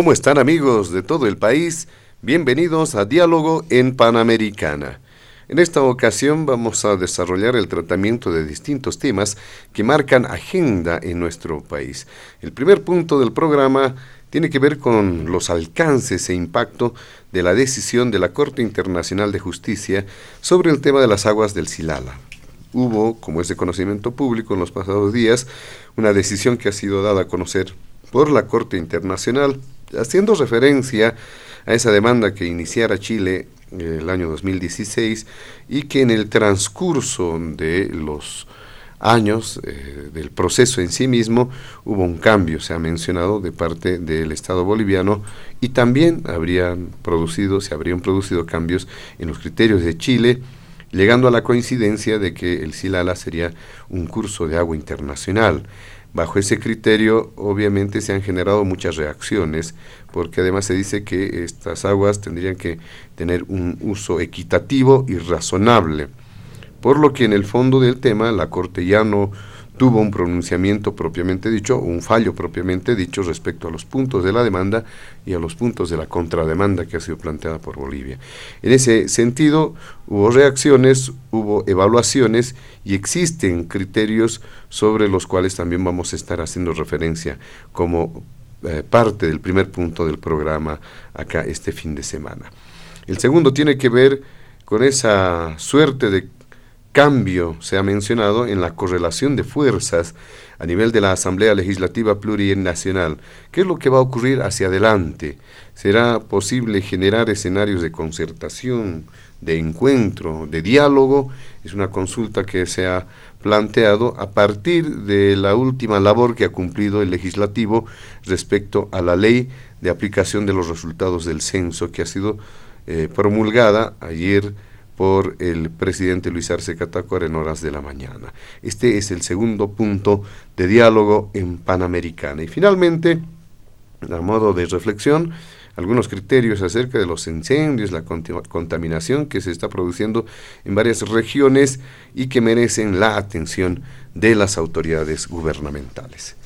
¿Cómo están amigos de todo el país? Bienvenidos a Diálogo en Panamericana. En esta ocasión vamos a desarrollar el tratamiento de distintos temas que marcan agenda en nuestro país. El primer punto del programa tiene que ver con los alcances e impacto de la decisión de la Corte Internacional de Justicia sobre el tema de las aguas del Silala. Hubo, como es de conocimiento público en los pasados días, una decisión que ha sido dada a conocer por la Corte Internacional, haciendo referencia a esa demanda que iniciara Chile el año 2016 y que en el transcurso de los años eh, del proceso en sí mismo hubo un cambio, se ha mencionado, de parte del Estado boliviano y también habrían producido, se habrían producido cambios en los criterios de Chile, llegando a la coincidencia de que el Silala sería un curso de agua internacional. Bajo ese criterio, obviamente, se han generado muchas reacciones, porque además se dice que estas aguas tendrían que tener un uso equitativo y razonable. Por lo que en el fondo del tema, la Corte ya no tuvo un pronunciamiento propiamente dicho, un fallo propiamente dicho respecto a los puntos de la demanda y a los puntos de la contrademanda que ha sido planteada por Bolivia. En ese sentido, hubo reacciones, hubo evaluaciones y existen criterios sobre los cuales también vamos a estar haciendo referencia como eh, parte del primer punto del programa acá este fin de semana. El segundo tiene que ver con esa suerte de cambio, se ha mencionado, en la correlación de fuerzas a nivel de la Asamblea Legislativa Plurinacional. ¿Qué es lo que va a ocurrir hacia adelante? ¿Será posible generar escenarios de concertación, de encuentro, de diálogo? Es una consulta que se ha planteado a partir de la última labor que ha cumplido el legislativo respecto a la ley de aplicación de los resultados del censo que ha sido eh, promulgada ayer por el presidente Luis Arce Catacora en horas de la mañana. Este es el segundo punto de diálogo en Panamericana. Y finalmente, a modo de reflexión, algunos criterios acerca de los incendios, la contaminación que se está produciendo en varias regiones y que merecen la atención de las autoridades gubernamentales.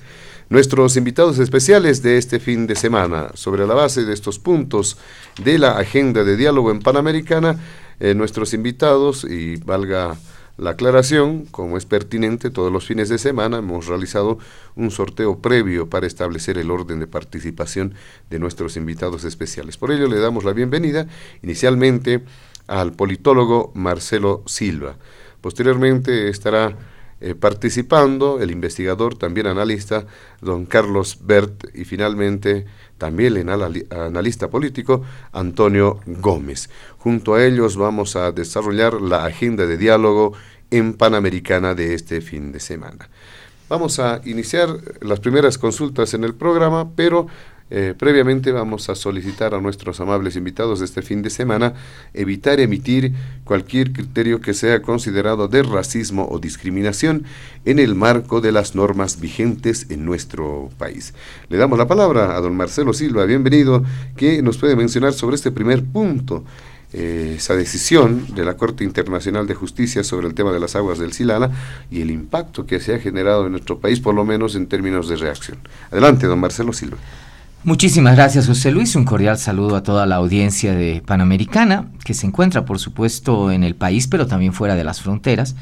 Nuestros invitados especiales de este fin de semana, sobre la base de estos puntos de la agenda de diálogo en Panamericana, eh, nuestros invitados, y valga la aclaración, como es pertinente, todos los fines de semana hemos realizado un sorteo previo para establecer el orden de participación de nuestros invitados especiales. Por ello le damos la bienvenida inicialmente al politólogo Marcelo Silva. Posteriormente estará eh, participando el investigador, también analista, don Carlos Bert, y finalmente también el analista político, Antonio Gómez. Junto a ellos vamos a desarrollar la agenda de diálogo en Panamericana de este fin de semana. Vamos a iniciar las primeras consultas en el programa, pero eh, previamente vamos a solicitar a nuestros amables invitados de este fin de semana evitar emitir cualquier criterio que sea considerado de racismo o discriminación en el marco de las normas vigentes en nuestro país. Le damos la palabra a don Marcelo Silva, bienvenido, que nos puede mencionar sobre este primer punto. Eh, esa decisión de la Corte Internacional de Justicia sobre el tema de las aguas del Silala y el impacto que se ha generado en nuestro país, por lo menos en términos de reacción. Adelante, don Marcelo Silva. Muchísimas gracias, José Luis. Un cordial saludo a toda la audiencia de Panamericana, que se encuentra, por supuesto, en el país, pero también fuera de las fronteras.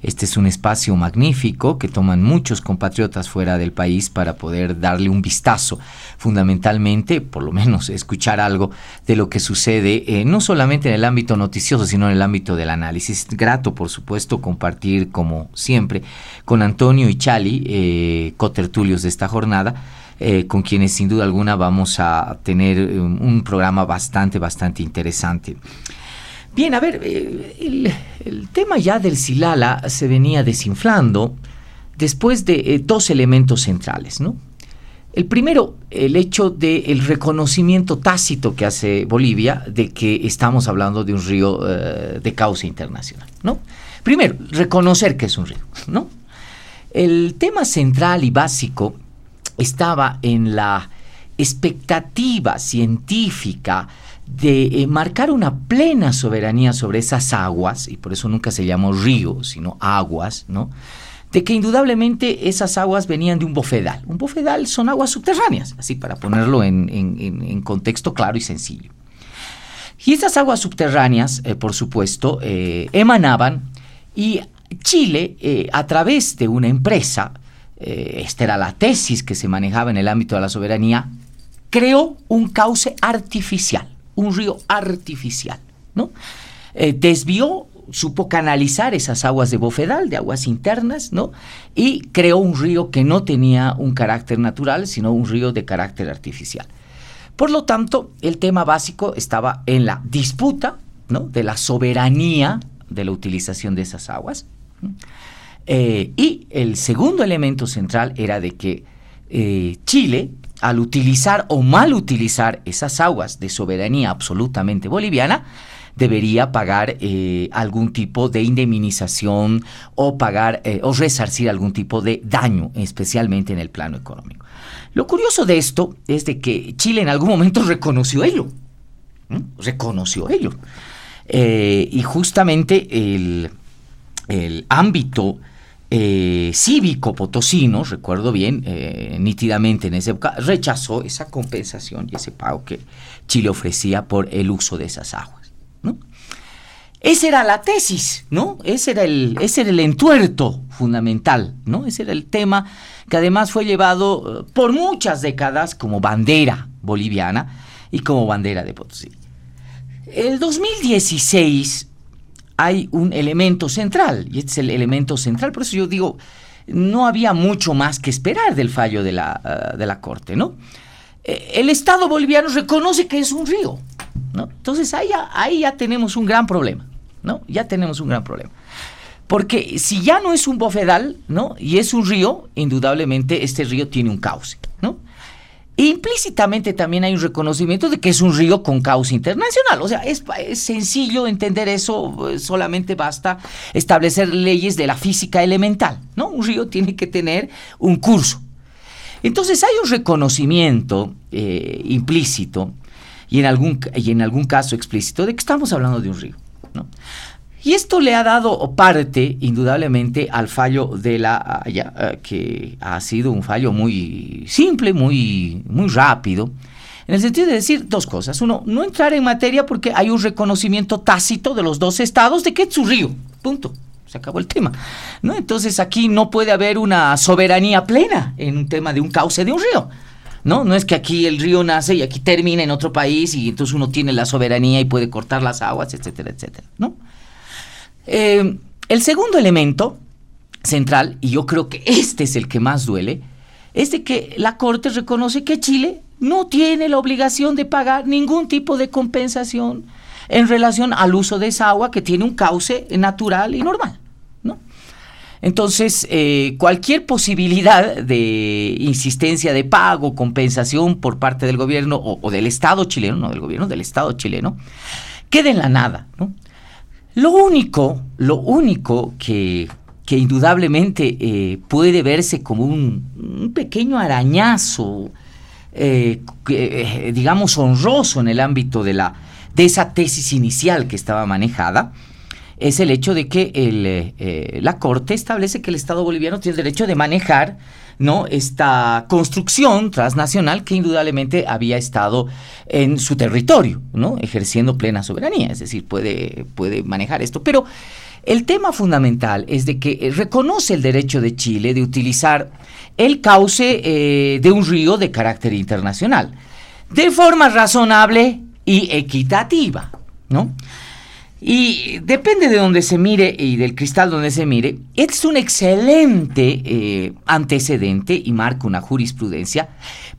Este es un espacio magnífico que toman muchos compatriotas fuera del país para poder darle un vistazo, fundamentalmente, por lo menos, escuchar algo de lo que sucede, eh, no solamente en el ámbito noticioso, sino en el ámbito del análisis. Grato, por supuesto, compartir, como siempre, con Antonio y Chali, eh, cotertulios de esta jornada, eh, con quienes sin duda alguna vamos a tener un programa bastante, bastante interesante. Bien, a ver, eh, el, tema ya del Silala se venía desinflando después de eh, dos elementos centrales, ¿no? El primero, el hecho del reconocimiento tácito que hace Bolivia de que estamos hablando de un río eh, de causa internacional, ¿no? Primero, reconocer que es un río, ¿no? El tema central y básico estaba en la expectativa científica de eh, marcar una plena soberanía sobre esas aguas, y por eso nunca se llamó río, sino aguas, ¿no? De que indudablemente esas aguas venían de un bofedal. Un bofedal son aguas subterráneas, así para ponerlo en, contexto claro y sencillo. Y esas aguas subterráneas, eh, por supuesto, eh, emanaban y Chile, a través de una empresa, esta era la tesis que se manejaba en el ámbito de la soberanía, creó un cauce artificial un río artificial, ¿no? Eh, desvió, supo canalizar esas aguas de bofedal, de aguas internas, ¿no? Y creó un río que no tenía un carácter natural, sino un río de carácter artificial. Por lo tanto, el tema básico estaba en la disputa, ¿no? De la soberanía de la utilización de esas aguas. Eh, y el segundo elemento central era de que eh, Chile al utilizar o mal utilizar esas aguas de soberanía absolutamente boliviana, debería pagar eh, algún tipo de indemnización o pagar o resarcir algún tipo de daño, especialmente en el plano económico. Lo curioso de esto es de que Chile en algún momento reconoció ello, reconoció ello. Y justamente el, el ámbito eh, cívico potosino, recuerdo bien, eh, nítidamente en esa época, rechazó esa compensación y ese pago que Chile ofrecía por el uso de esas aguas. ¿no? Esa era la tesis, ¿no? Ese era, el, ese era el entuerto fundamental, ¿no? Ese era el tema que además fue llevado eh, por muchas décadas como bandera boliviana y como bandera de Potosí. El 2016 hay un elemento central, y este es el elemento central, por eso yo digo, no había mucho más que esperar del fallo de la, ah, de la Corte, ¿no? Eh, el Estado boliviano reconoce que es un río, ¿no? Entonces ahí ahí ya tenemos un gran problema, ¿no? Ya tenemos un gran problema. Porque si ya no es un bofedal, ¿no? Y es un río, indudablemente este río tiene un cauce. Implícitamente también hay un reconocimiento de que es un río con causa internacional. O sea, es, sencillo entender eso, eh, solamente basta establecer leyes de la física elemental, ¿no? Un río tiene que tener un curso. Entonces hay un reconocimiento eh, implícito y en, algún, y en algún caso explícito de que estamos hablando de un río. ¿no? Y esto le ha dado parte, indudablemente, al fallo de la Haya, eh, que ha sido un fallo muy simple, muy, muy rápido, en el sentido de decir dos cosas. Uno, no entrar en materia porque hay un reconocimiento tácito de los dos estados de que es su río. Punto. Se acabó el tema. ¿no? Entonces aquí no puede haber una soberanía plena en un tema de un cauce de un río. ¿no? No es que aquí el río nace y aquí termina en otro país y entonces uno tiene la soberanía y puede cortar las aguas, etcétera, etcétera, ¿no? Eh, el segundo elemento central, y yo creo que este es el que más duele, es de que la Corte reconoce que Chile no tiene la obligación de pagar ningún tipo de compensación en relación al uso de esa agua que tiene un cauce natural y normal. ¿no? Entonces, eh, cualquier posibilidad de insistencia de pago, compensación por parte del gobierno o, o, del Estado chileno, no del gobierno, del Estado chileno, queda en la nada. ¿no? Lo único, lo único que, indudablemente eh, puede verse como un, pequeño arañazo, eh, eh, digamos, honroso en el ámbito de, la, de esa tesis inicial que estaba manejada, es el hecho de que la Corte establece que el Estado boliviano tiene el derecho de manejar ¿no? esta construcción transnacional que indudablemente había estado en su territorio, ¿no? ejerciendo plena soberanía, es decir, puede, puede manejar esto. Pero el tema fundamental es de que reconoce el derecho de Chile de utilizar el cauce eh, de un río de carácter internacional, de forma razonable y equitativa, ¿no? Y depende de donde se mire y del cristal donde se mire, es un excelente eh, antecedente y marca una jurisprudencia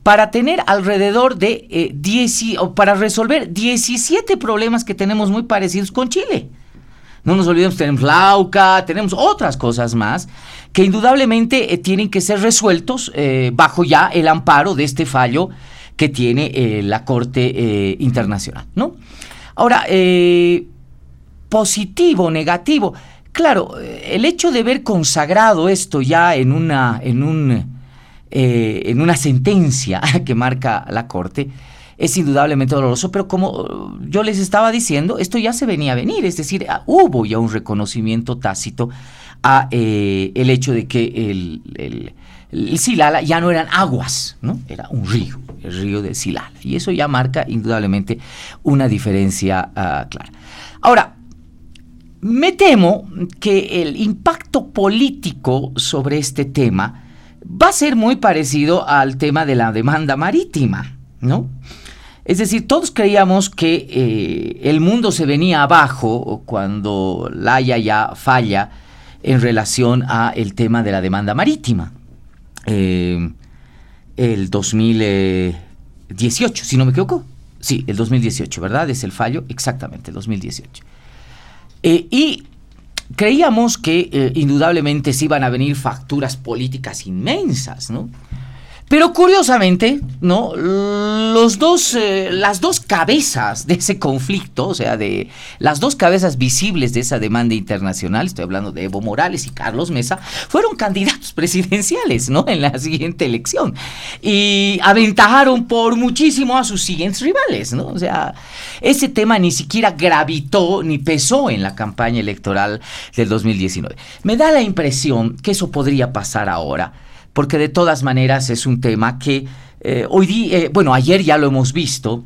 para tener alrededor de eh, o para resolver 17 problemas que tenemos muy parecidos con Chile. No nos olvidemos, tenemos Lauca, tenemos otras cosas más que indudablemente eh, tienen que ser resueltos bajo ya el amparo de este fallo que tiene la Corte Internacional, ¿no? Ahora, positivo, negativo. Claro, el hecho de ver consagrado esto ya en una, en un, eh, en una sentencia que marca la Corte, es indudablemente doloroso, pero como yo les estaba diciendo, esto ya se venía a venir, es decir, ah, hubo ya un reconocimiento tácito a eh, el hecho de que el, Silala ya no eran aguas, ¿no? Era un río, el río de Silala. Y eso ya marca indudablemente una diferencia ah, clara. Ahora, me temo que el impacto político sobre este tema va a ser muy parecido al tema de la demanda marítima, ¿no? Es decir, todos creíamos que eh, el mundo se venía abajo cuando la Haya ya falla en relación a el tema de la demanda marítima. Eh, el 2018, si no me equivoco. Sí, el 2018, ¿verdad? Es el fallo, exactamente, el 2018. Eh, y creíamos que eh, indudablemente se iban a venir facturas políticas inmensas, ¿no? Pero curiosamente, ¿no? Los dos, eh, las dos cabezas de ese conflicto, o sea, de las dos cabezas visibles de esa demanda internacional, estoy hablando de Evo Morales y Carlos Mesa, fueron candidatos presidenciales, ¿no? En la siguiente elección. Y aventajaron por muchísimo a sus siguientes rivales, ¿no? O sea, ese tema ni siquiera gravitó ni pesó en la campaña electoral del 2019. Me da la impresión que eso podría pasar ahora porque de todas maneras es un tema que eh, hoy día, eh, bueno, ayer ya lo hemos visto,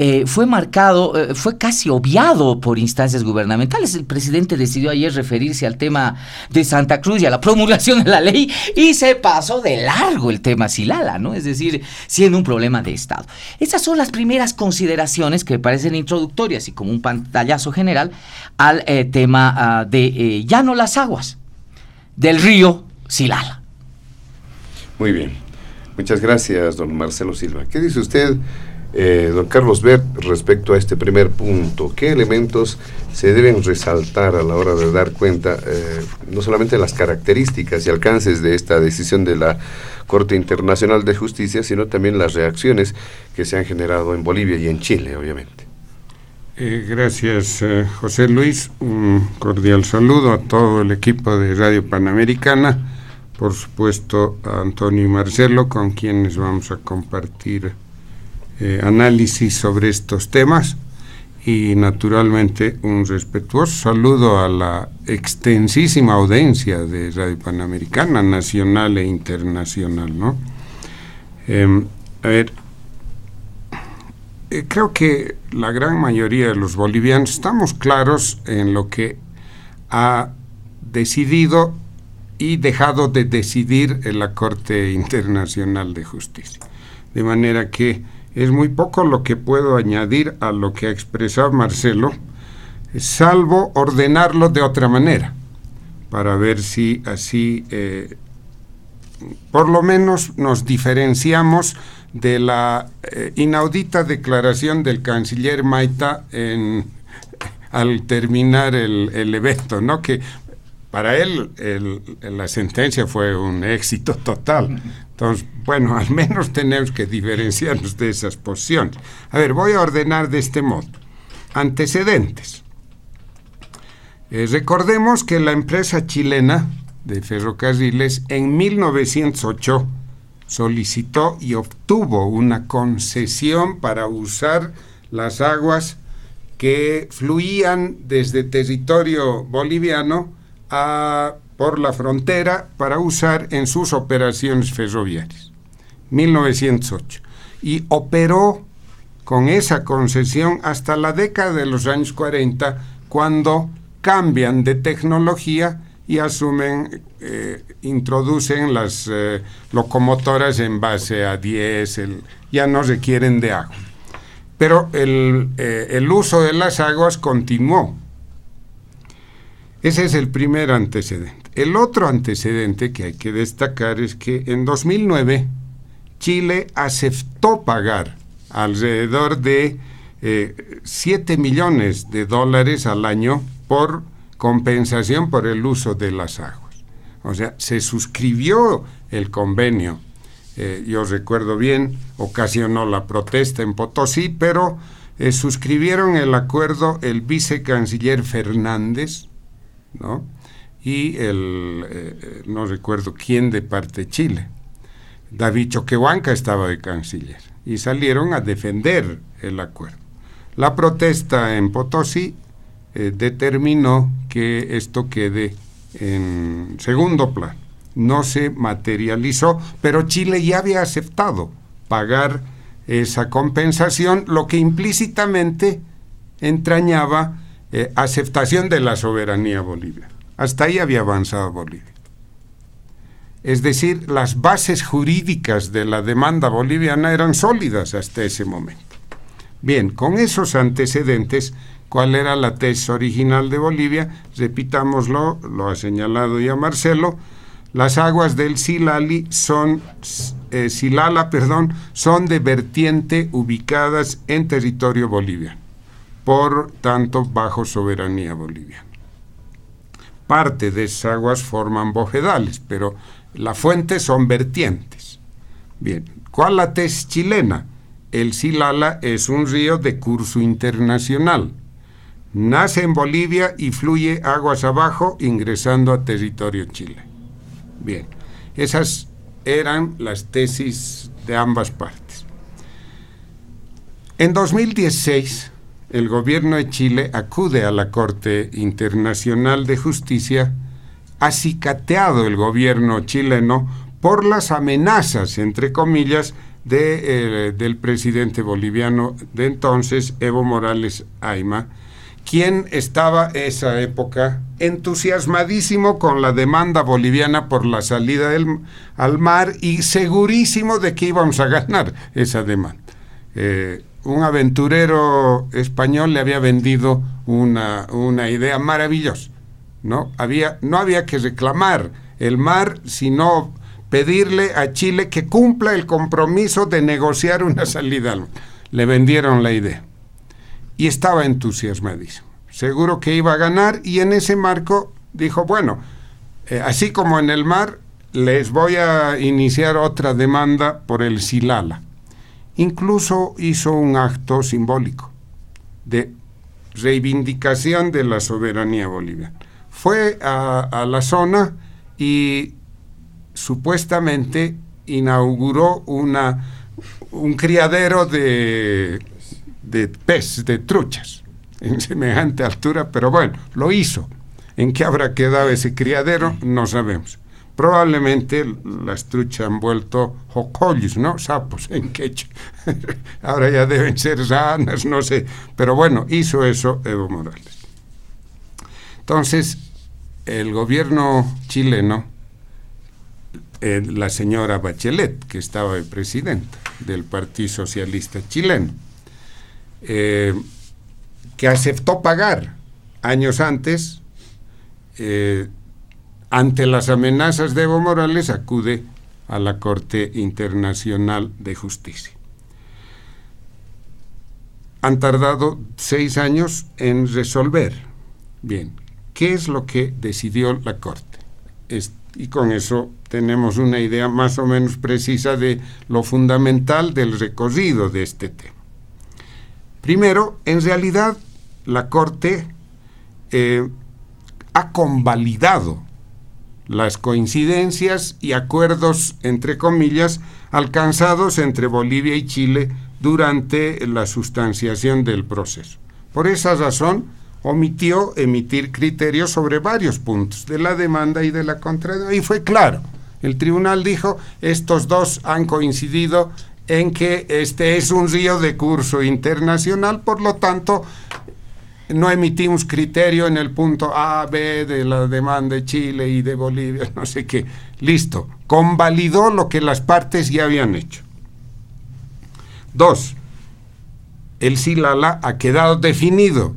eh, fue marcado, fue casi obviado por instancias gubernamentales. El presidente decidió ayer referirse al tema de Santa Cruz y a la promulgación de la ley y se pasó de largo el tema Silala, ¿no? Es decir, siendo un problema de Estado. Esas son las primeras consideraciones que me parecen introductorias y como un pantallazo general al tema ah, de ya no las aguas del río Silala. Muy bien. Muchas gracias, don Marcelo Silva. ¿Qué dice usted, eh, don Carlos Bert, respecto a este primer punto? ¿Qué elementos se deben resaltar a la hora de dar cuenta eh, no solamente de las características y alcances de esta decisión de la Corte Internacional de Justicia, sino también las reacciones que se han generado en Bolivia y en Chile, obviamente? Eh, gracias, José Luis. Un cordial saludo a todo el equipo de Radio Panamericana por supuesto a Antonio y Marcelo, con quienes vamos a compartir eh, análisis sobre estos temas y naturalmente un respetuoso saludo a la extensísima audiencia de Radio Panamericana, nacional e internacional. ¿no? Em, a ver, eh, creo que la gran mayoría de los bolivianos estamos claros en lo que ha decidido y dejado de decidir en la Corte Internacional de Justicia. De manera que es muy poco lo que puedo añadir a lo que ha expresado Marcelo, salvo ordenarlo de otra manera, para ver si así eh, por lo menos nos diferenciamos de la eh, inaudita declaración del canciller Maita al terminar el, el evento, ¿no? que para él la sentencia fue un éxito total. Entonces, bueno, al menos tenemos que diferenciarnos de esas posiciones. A ver, voy a ordenar de este modo. Antecedentes. Eh, recordemos que la empresa chilena de ferrocarriles en 1908 solicitó y obtuvo una concesión para usar las aguas que fluían desde territorio boliviano a, por la frontera para usar en sus operaciones ferroviarias. 1908. Y operó con esa concesión hasta la década de los años 40, cuando cambian de tecnología y asumen, eh, introducen las eh, locomotoras en base a diésel, ya no requieren de agua. Pero el, eh, el uso de las aguas continuó. Ese es el primer antecedente. El otro antecedente que hay que destacar es que en 2009 Chile aceptó pagar alrededor de 7 millones de dólares al año por compensación por el uso de las aguas. O sea, se suscribió el convenio. Eh, yo recuerdo bien, ocasionó la protesta en Potosí, pero eh, suscribieron el acuerdo el vicecanciller Fernández, Y el, eh, no recuerdo quién de parte de Chile. David Choquehuanca estaba de canciller y salieron a defender el acuerdo. La protesta en Potosí eh, determinó que esto quede en segundo plano. No se materializó, pero Chile ya había aceptado pagar esa compensación, lo que implícitamente entrañaba eh, aceptación de la soberanía boliviana. Hasta ahí había avanzado Bolivia. Es decir, las bases jurídicas de la demanda boliviana eran sólidas hasta ese momento. Bien, con esos antecedentes cuál era la tesis original de Bolivia, repitámoslo, lo ha señalado ya Marcelo, las aguas del Silali son, eh, Silala, perdón, son de vertiente ubicadas en territorio boliviano, por tanto bajo soberanía boliviana. Parte de esas aguas forman bojedales, pero la fuente son vertientes. Bien, ¿cuál la tesis chilena? El Silala es un río de curso internacional nace en Bolivia y fluye aguas abajo ingresando a territorio Chile. Bien, esas eran las tesis de ambas partes. En 2016, el gobierno de Chile acude a la Corte Internacional de Justicia, acicateado el gobierno chileno por las amenazas, entre comillas, de, eh, del presidente boliviano de entonces, Evo Morales Aima, quien estaba esa época entusiasmadísimo con la demanda boliviana por la salida del, al mar y segurísimo de que íbamos a ganar esa demanda. Eh, un aventurero español le había vendido una, una idea maravillosa. ¿no? Había, no había que reclamar el mar, sino pedirle a Chile que cumpla el compromiso de negociar una salida. Le vendieron la idea y estaba entusiasmadísimo. Seguro que iba a ganar y en ese marco dijo, bueno, eh, así como en el mar, les voy a iniciar otra demanda por el Silala. Incluso hizo un acto simbólico de reivindicación de la soberanía boliviana. Fue a, la zona y supuestamente inauguró una, un criadero de de pez, de truchas, en semejante altura, pero bueno, lo hizo. ¿En qué habrá quedado ese criadero? No sabemos. Probablemente las truchas han vuelto jocollos, ¿no? Sapos en quechua. Ahora ya deben ser sanas, no sé. Pero bueno, hizo eso Evo Morales. Entonces, el gobierno chileno, eh, la señora Bachelet, que estaba de presidenta del Partido Socialista Chileno, eh, que aceptó pagar años antes, eh, ante las amenazas de Evo Morales, acude a la Corte Internacional de Justicia. Han tardado seis años en resolver. Bien, ¿qué es lo que decidió la Corte? y con eso tenemos una idea más o menos precisa de lo fundamental del recorrido de este tema. Primero, en realidad la Corte eh, ha convalidado las coincidencias y acuerdos, entre comillas, alcanzados entre Bolivia y Chile durante la sustanciación del proceso. Por esa razón, omitió emitir criterios sobre varios puntos de la demanda y de la contrademanda. Y fue claro, el tribunal dijo, estos dos han coincidido en que este es un río de curso internacional, por lo tanto, no emitimos criterio en el punto A, B de la demanda de Chile y de Bolivia, no sé qué. Listo, convalidó lo que las partes ya habían hecho. Dos, el Silala ha quedado definido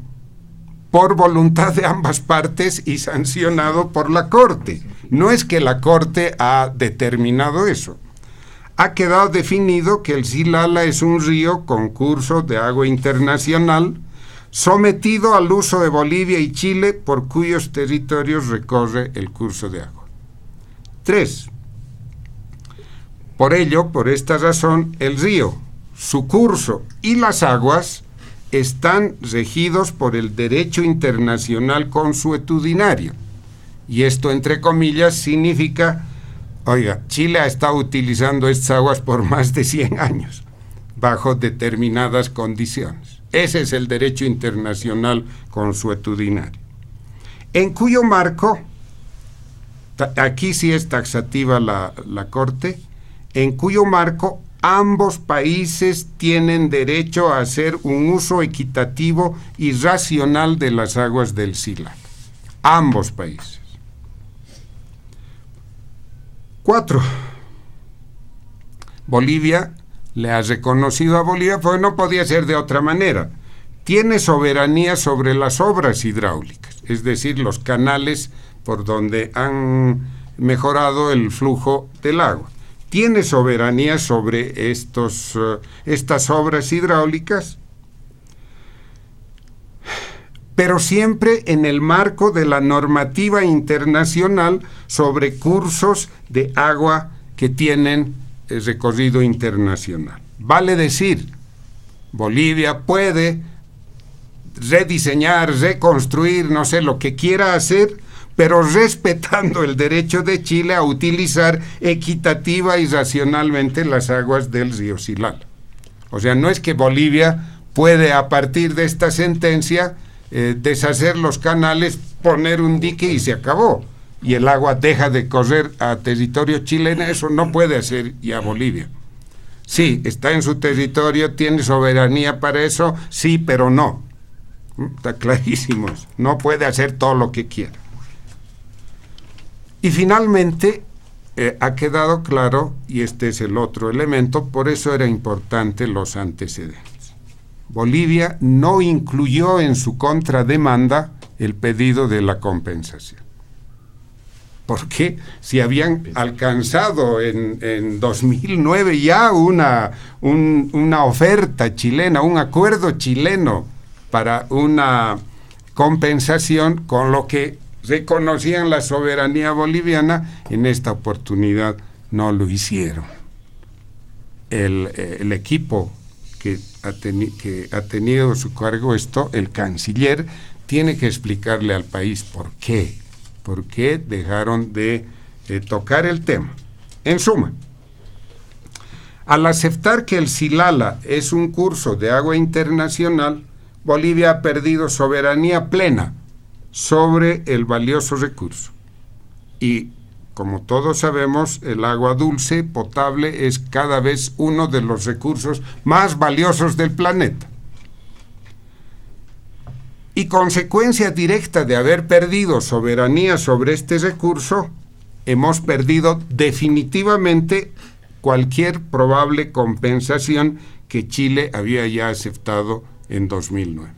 por voluntad de ambas partes y sancionado por la Corte. No es que la Corte ha determinado eso. Ha quedado definido que el Silala es un río con curso de agua internacional sometido al uso de Bolivia y Chile por cuyos territorios recorre el curso de agua. 3. Por ello, por esta razón, el río, su curso y las aguas están regidos por el derecho internacional consuetudinario. Y esto, entre comillas, significa, oiga, Chile ha estado utilizando estas aguas por más de 100 años, bajo determinadas condiciones. Ese es el derecho internacional consuetudinario. En cuyo marco, aquí sí es taxativa la, Corte, en cuyo marco ambos países tienen derecho a hacer un uso equitativo y racional de las aguas del Sila. Ambos países. Cuatro. Bolivia le ha reconocido a Bolivia porque no podía ser de otra manera. Tiene soberanía sobre las obras hidráulicas, es decir, los canales por donde han mejorado el flujo del agua. Tiene soberanía sobre estos, eh, estas obras hidráulicas, pero siempre en el marco de la normativa internacional sobre cursos de agua que tienen recorrido internacional. Vale decir, Bolivia puede rediseñar, reconstruir, no sé, lo que quiera hacer, pero respetando el derecho de Chile a utilizar equitativa y racionalmente las aguas del río Silal. O sea, no es que Bolivia puede a partir de esta sentencia eh, deshacer los canales, poner un dique y se acabó y el agua deja de correr a territorio chileno, eso no puede hacer ya Bolivia. Sí, está en su territorio, tiene soberanía para eso, sí, pero no. ¿Mm? Está clarísimo. No puede hacer todo lo que quiera. Y finalmente, eh, ha quedado claro, y este es el otro elemento, por eso era importante los antecedentes. Bolivia no incluyó en su contrademanda el pedido de la compensación porque si habían alcanzado en, en 2009 ya una, una oferta chilena, un acuerdo chileno para una compensación con lo que reconocían la soberanía boliviana, en esta oportunidad no lo hicieron. El, el equipo que ha, que ha tenido su cargo esto, el canciller, tiene que explicarle al país por qué por qué dejaron de eh, tocar el tema. En suma, al aceptar que el Silala es un curso de agua internacional, Bolivia ha perdido soberanía plena sobre el valioso recurso. Y como todos sabemos, el agua dulce potable es cada vez uno de los recursos más valiosos del planeta y consecuencia directa de haber perdido soberanía sobre este recurso, hemos perdido definitivamente cualquier probable compensación que Chile había ya aceptado en 2009.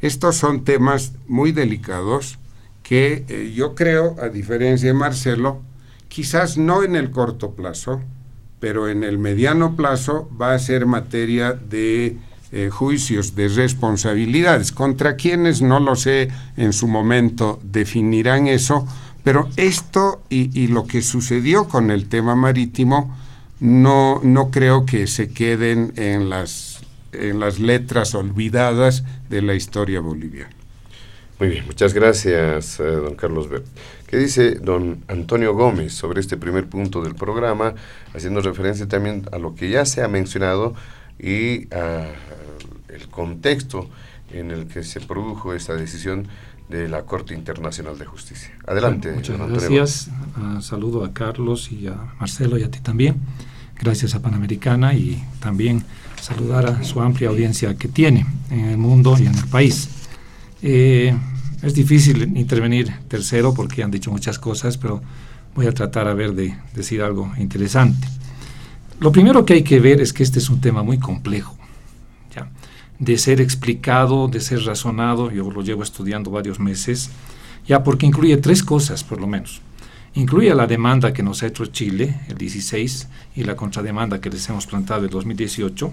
Estos son temas muy delicados que eh, yo creo, a diferencia de Marcelo, quizás no en el corto plazo, pero en el mediano plazo va a ser materia de eh, juicios de responsabilidades. Contra quienes, no lo sé, en su momento definirán eso, pero esto y, lo que sucedió con el tema marítimo no, no creo que se queden en las, en las letras olvidadas de la historia boliviana. Muy bien, muchas gracias, eh, don Carlos Bert. ¿Qué dice don Antonio Gómez sobre este primer punto del programa, haciendo referencia también a lo que ya se ha mencionado y a el contexto en el que se produjo esta decisión de la Corte Internacional de Justicia. Adelante. muchas gracias. Uh, saludo a Carlos y a Marcelo y a ti también. Gracias a Panamericana y también saludar a su amplia audiencia que tiene en el mundo y en el país. Eh, es difícil intervenir tercero porque han dicho muchas cosas, pero voy a tratar a ver de decir algo interesante. Lo primero que hay que ver es que este es un tema muy complejo, ¿ya? de ser explicado, de ser razonado, yo lo llevo estudiando varios meses, ya porque incluye tres cosas por lo menos. Incluye la demanda que nos ha hecho Chile, el 16, y la contrademanda que les hemos plantado el 2018.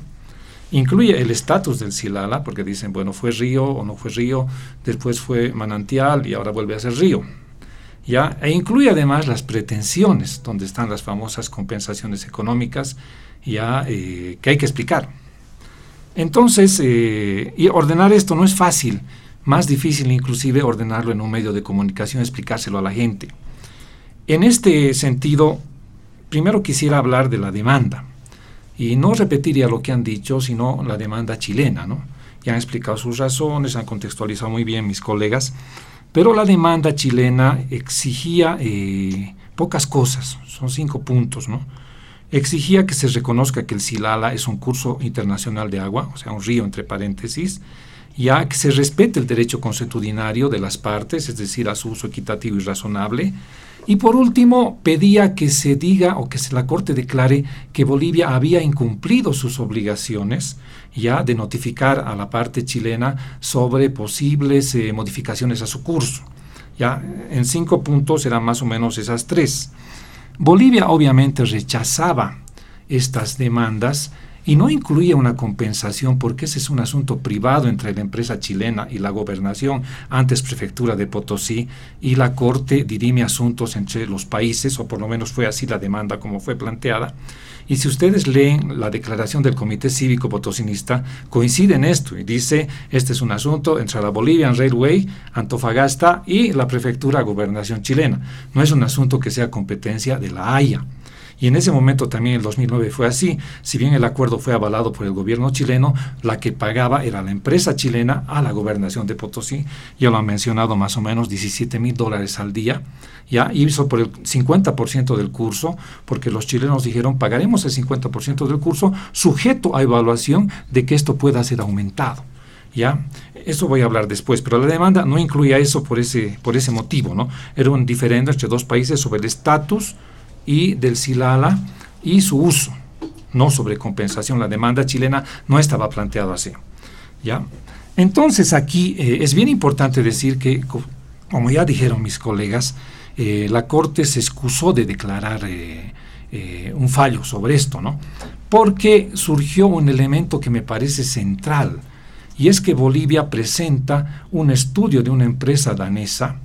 Incluye el estatus del Silala, porque dicen, bueno, fue río o no fue río, después fue manantial y ahora vuelve a ser río. ¿Ya? E incluye además las pretensiones, donde están las famosas compensaciones económicas, ya eh, que hay que explicar. Entonces, eh, y ordenar esto no es fácil, más difícil inclusive ordenarlo en un medio de comunicación, explicárselo a la gente. En este sentido, primero quisiera hablar de la demanda, y no repetiría lo que han dicho, sino la demanda chilena, ¿no? Ya han explicado sus razones, han contextualizado muy bien mis colegas, pero la demanda chilena exigía eh, pocas cosas, son cinco puntos, ¿no? Exigía que se reconozca que el Silala es un curso internacional de agua, o sea, un río entre paréntesis, ya que se respete el derecho consuetudinario de las partes, es decir, a su uso equitativo y razonable. Y por último, pedía que se diga o que la Corte declare que Bolivia había incumplido sus obligaciones ya de notificar a la parte chilena sobre posibles eh, modificaciones a su curso. Ya en cinco puntos eran más o menos esas tres. Bolivia obviamente rechazaba estas demandas y no incluía una compensación porque ese es un asunto privado entre la empresa chilena y la gobernación, antes prefectura de Potosí, y la Corte dirime asuntos entre los países, o por lo menos fue así la demanda como fue planteada. Y si ustedes leen la declaración del Comité Cívico Potosinista, coincide en esto y dice, este es un asunto entre la Bolivian Railway, Antofagasta y la Prefectura Gobernación chilena. No es un asunto que sea competencia de la Haya. Y en ese momento también, el 2009, fue así. Si bien el acuerdo fue avalado por el gobierno chileno, la que pagaba era la empresa chilena a la gobernación de Potosí. Ya lo han mencionado más o menos, 17 mil dólares al día. Ya hizo por el 50% del curso, porque los chilenos dijeron, pagaremos el 50% del curso, sujeto a evaluación de que esto pueda ser aumentado. ¿ya? Eso voy a hablar después, pero la demanda no incluía eso por ese, por ese motivo, ¿no? Era un diferendo entre dos países sobre el estatus y del Silala y su uso, no sobre compensación. La demanda chilena no estaba planteada así. ¿ya? Entonces aquí eh, es bien importante decir que, como ya dijeron mis colegas, eh, la Corte se excusó de declarar eh, un fallo sobre esto, ¿no? Porque surgió un elemento que me parece central, y es que Bolivia presenta un estudio de una empresa danesa,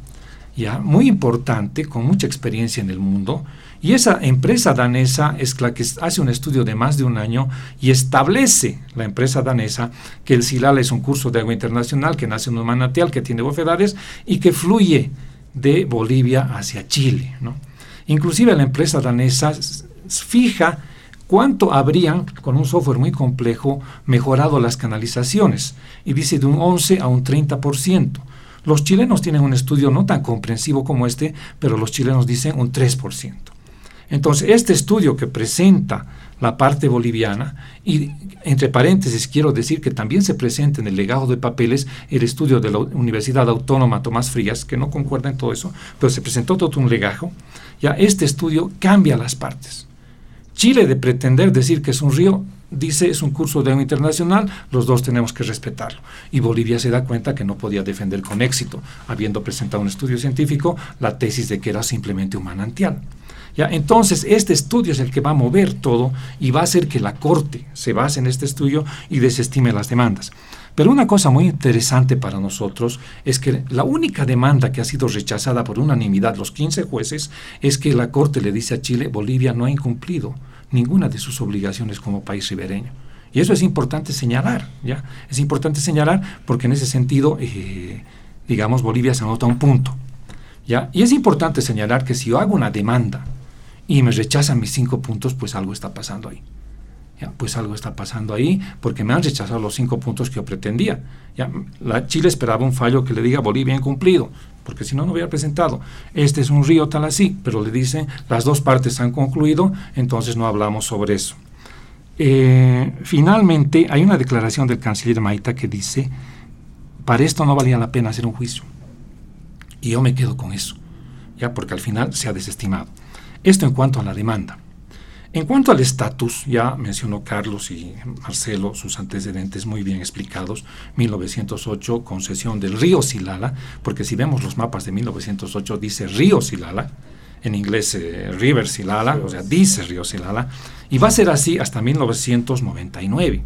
ya muy importante, con mucha experiencia en el mundo, y esa empresa danesa es la que hace un estudio de más de un año y establece, la empresa danesa, que el Silala es un curso de agua internacional que nace en un manantial que tiene bofedades y que fluye de Bolivia hacia Chile. ¿no? Inclusive la empresa danesa fija cuánto habrían, con un software muy complejo, mejorado las canalizaciones y dice de un 11 a un 30%. Los chilenos tienen un estudio no tan comprensivo como este, pero los chilenos dicen un 3%. Entonces, este estudio que presenta la parte boliviana, y entre paréntesis quiero decir que también se presenta en el legado de papeles el estudio de la Universidad Autónoma Tomás Frías, que no concuerda en todo eso, pero se presentó todo un legajo, ya este estudio cambia las partes. Chile de pretender decir que es un río, dice es un curso de agua internacional, los dos tenemos que respetarlo. Y Bolivia se da cuenta que no podía defender con éxito, habiendo presentado un estudio científico, la tesis de que era simplemente un manantial. Entonces, este estudio es el que va a mover todo y va a hacer que la Corte se base en este estudio y desestime las demandas. Pero una cosa muy interesante para nosotros es que la única demanda que ha sido rechazada por unanimidad, los 15 jueces, es que la Corte le dice a Chile, Bolivia no ha incumplido ninguna de sus obligaciones como país ribereño. Y eso es importante señalar, ¿ya? Es importante señalar porque en ese sentido, eh, digamos, Bolivia se anota un punto, ¿ya? Y es importante señalar que si yo hago una demanda y me rechazan mis cinco puntos, pues algo está pasando ahí. pues algo está pasando ahí, porque me han rechazado los cinco puntos que yo pretendía. Ya, la Chile esperaba un fallo que le diga Bolivia incumplido, porque si no, no hubiera presentado. Este es un río tal así, pero le dicen las dos partes han concluido, entonces no hablamos sobre eso. Eh, finalmente, hay una declaración del canciller Maita que dice, para esto no valía la pena hacer un juicio. Y yo me quedo con eso, ya porque al final se ha desestimado. Esto en cuanto a la demanda. En cuanto al estatus, ya mencionó Carlos y Marcelo sus antecedentes muy bien explicados. 1908, concesión del río Silala, porque si vemos los mapas de 1908 dice río Silala, en inglés eh, River Silala, o sea, dice río Silala, y va a ser así hasta 1999.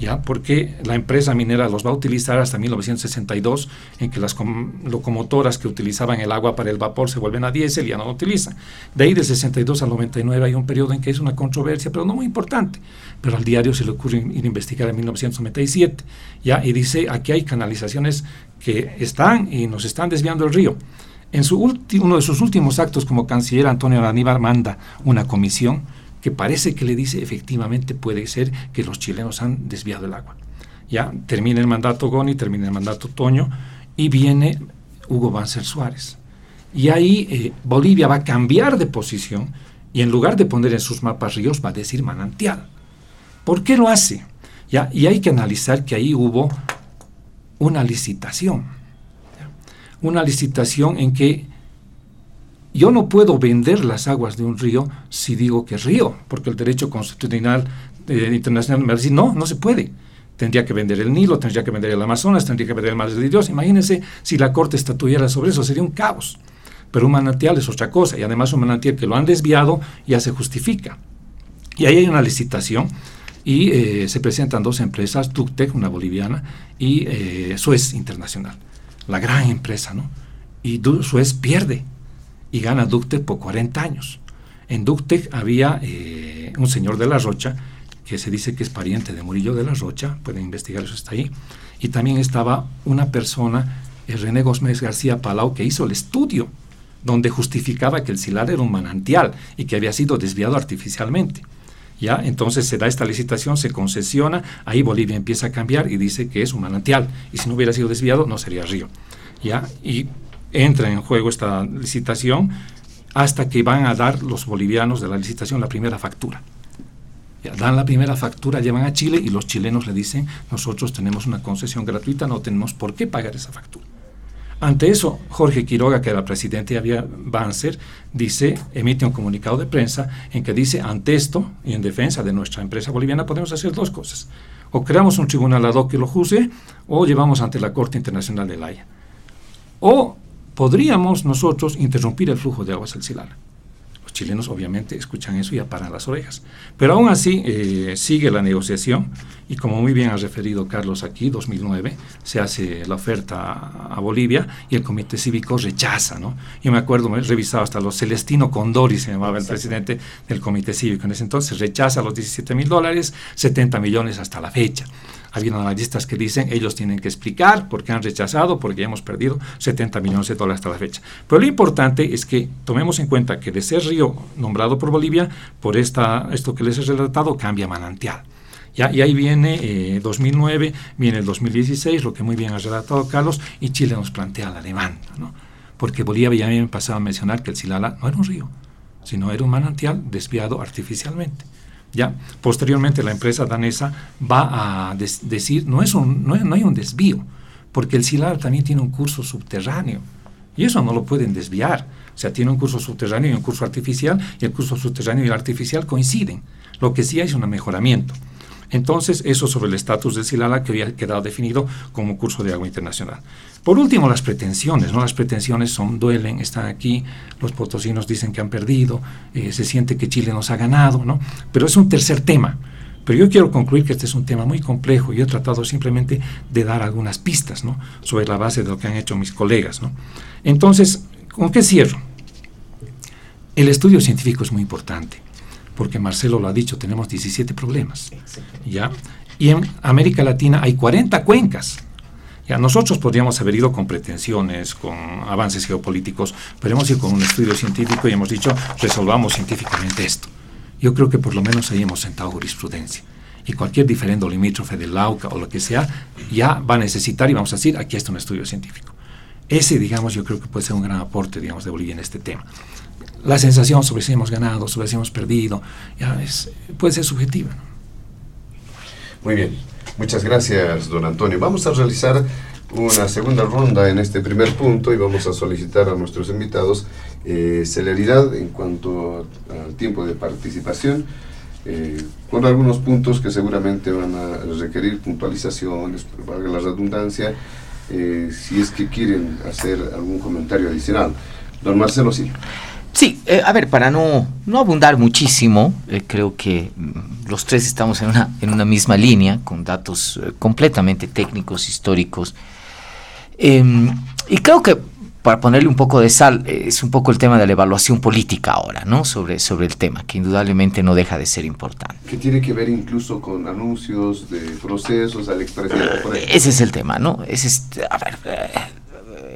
¿Ya? porque la empresa minera los va a utilizar hasta 1962, en que las locomotoras que utilizaban el agua para el vapor se vuelven a diésel y ya no lo utilizan. De ahí, del 62 al 99, hay un periodo en que es una controversia, pero no muy importante. Pero al diario se le ocurre ir a investigar en 1997, ¿ya? y dice, aquí hay canalizaciones que están y nos están desviando el río. En su uno de sus últimos actos como canciller, Antonio Aníbal manda una comisión que parece que le dice efectivamente puede ser que los chilenos han desviado el agua. Ya termina el mandato Goni, termina el mandato Toño y viene Hugo Banzer Suárez. Y ahí eh, Bolivia va a cambiar de posición y en lugar de poner en sus mapas ríos va a decir manantial. ¿Por qué lo hace? Ya, y hay que analizar que ahí hubo una licitación. Una licitación en que yo no puedo vender las aguas de un río si digo que es río, porque el derecho constitucional eh, internacional me dice, no, no se puede. Tendría que vender el Nilo, tendría que vender el Amazonas, tendría que vender el Mar de Dios. Imagínense si la Corte estatuyera sobre eso, sería un caos. Pero un manantial es otra cosa, y además un manantial que lo han desviado ya se justifica. Y ahí hay una licitación y eh, se presentan dos empresas, Ductec, una boliviana, y eh, Suez Internacional, la gran empresa, ¿no? Y Suez pierde y gana Ductec por 40 años. En Ductec había eh, un señor de la Rocha, que se dice que es pariente de Murillo de la Rocha, pueden investigar eso está ahí, y también estaba una persona, el René Gómez García Palau, que hizo el estudio donde justificaba que el Silar era un manantial y que había sido desviado artificialmente. ¿Ya? Entonces se da esta licitación, se concesiona, ahí Bolivia empieza a cambiar y dice que es un manantial, y si no hubiera sido desviado no sería río. ¿Ya? Y entra en juego esta licitación hasta que van a dar los bolivianos de la licitación la primera factura. Dan la primera factura, llevan a Chile y los chilenos le dicen, nosotros tenemos una concesión gratuita, no tenemos por qué pagar esa factura. Ante eso, Jorge Quiroga, que era presidente de Banzer, dice, emite un comunicado de prensa en que dice, ante esto y en defensa de nuestra empresa boliviana podemos hacer dos cosas. O creamos un tribunal ad hoc que lo juzgue, o llevamos ante la Corte Internacional de la Haya. O podríamos nosotros interrumpir el flujo de aguas al Silala. Los chilenos obviamente escuchan eso y aparan las orejas. Pero aún así eh, sigue la negociación y como muy bien ha referido Carlos aquí, 2009, se hace la oferta a, Bolivia y el Comité Cívico rechaza. ¿no? Yo me acuerdo, me he revisado hasta los Celestino Condori, se llamaba el presidente del Comité Cívico en ese entonces, rechaza los 17 mil dólares, 70 millones hasta la fecha. Había analistas que dicen ellos tienen que explicar por qué han rechazado, porque hemos perdido 70 millones de dólares hasta la fecha. Pero lo importante es que tomemos en cuenta que de ser río nombrado por Bolivia, por esta, esto que les he relatado, cambia manantial. Ya, y ahí viene 2009, eh, viene el 2016, lo que muy bien ha relatado Carlos, y Chile nos plantea la demanda, ¿no? porque Bolivia ya me pasaba a mencionar que el Silala no era un río, sino era un manantial desviado artificialmente. Ya, posteriormente la empresa danesa va a decir, no, es un, no, hay un desvío, porque el Silar también tiene un curso subterráneo, y eso no lo pueden desviar. O sea, tiene un curso subterráneo y un curso artificial, y el curso subterráneo y el artificial coinciden. Lo que sí hay es un mejoramiento. Entonces, eso sobre el estatus del Silala que había quedado definido como curso de agua internacional. Por último, las pretensiones, ¿no? Las pretensiones son, duelen, están aquí, los potosinos dicen que han perdido, eh, se siente que Chile nos ha ganado, ¿no? Pero es un tercer tema. Pero yo quiero concluir que este es un tema muy complejo y he tratado simplemente de dar algunas pistas, ¿no? Sobre la base de lo que han hecho mis colegas, ¿no? Entonces, ¿con qué cierro? El estudio científico es muy importante, porque Marcelo lo ha dicho, tenemos 17 problemas, ¿ya? Y en América Latina hay 40 cuencas, nosotros podríamos haber ido con pretensiones, con avances geopolíticos, pero hemos ido con un estudio científico y hemos dicho, resolvamos científicamente esto. yo creo que por lo menos ahí hemos sentado jurisprudencia. Y cualquier diferendo limítrofe de Lauca o lo que sea, ya va a necesitar y vamos a decir, aquí está un estudio científico. Ese, digamos, yo creo que puede ser un gran aporte, digamos, de Bolivia en este tema. La sensación sobre si hemos ganado, sobre si hemos perdido, ya es, puede ser subjetiva. Muy bien, muchas gracias, don Antonio. Vamos a realizar una segunda ronda en este primer punto y vamos a solicitar a nuestros invitados eh, celeridad en cuanto al tiempo de participación, eh, con algunos puntos que seguramente van a requerir puntualizaciones, valga la redundancia, eh, si es que quieren hacer algún comentario adicional. Don Marcelo, sí. Sí, a ver, para no, no abundar muchísimo, creo que mm, los tres estamos en una, en una misma línea, con datos completamente técnicos, históricos, Em, y creo que para ponerle un poco de sal, es un poco el tema de la evaluación política ahora, ¿no? Sobre, sobre el tema, que indudablemente no deja de ser importante. Que tiene que ver incluso con anuncios de procesos al expresidente. ese es el tema, ¿no? Es a ver, eh,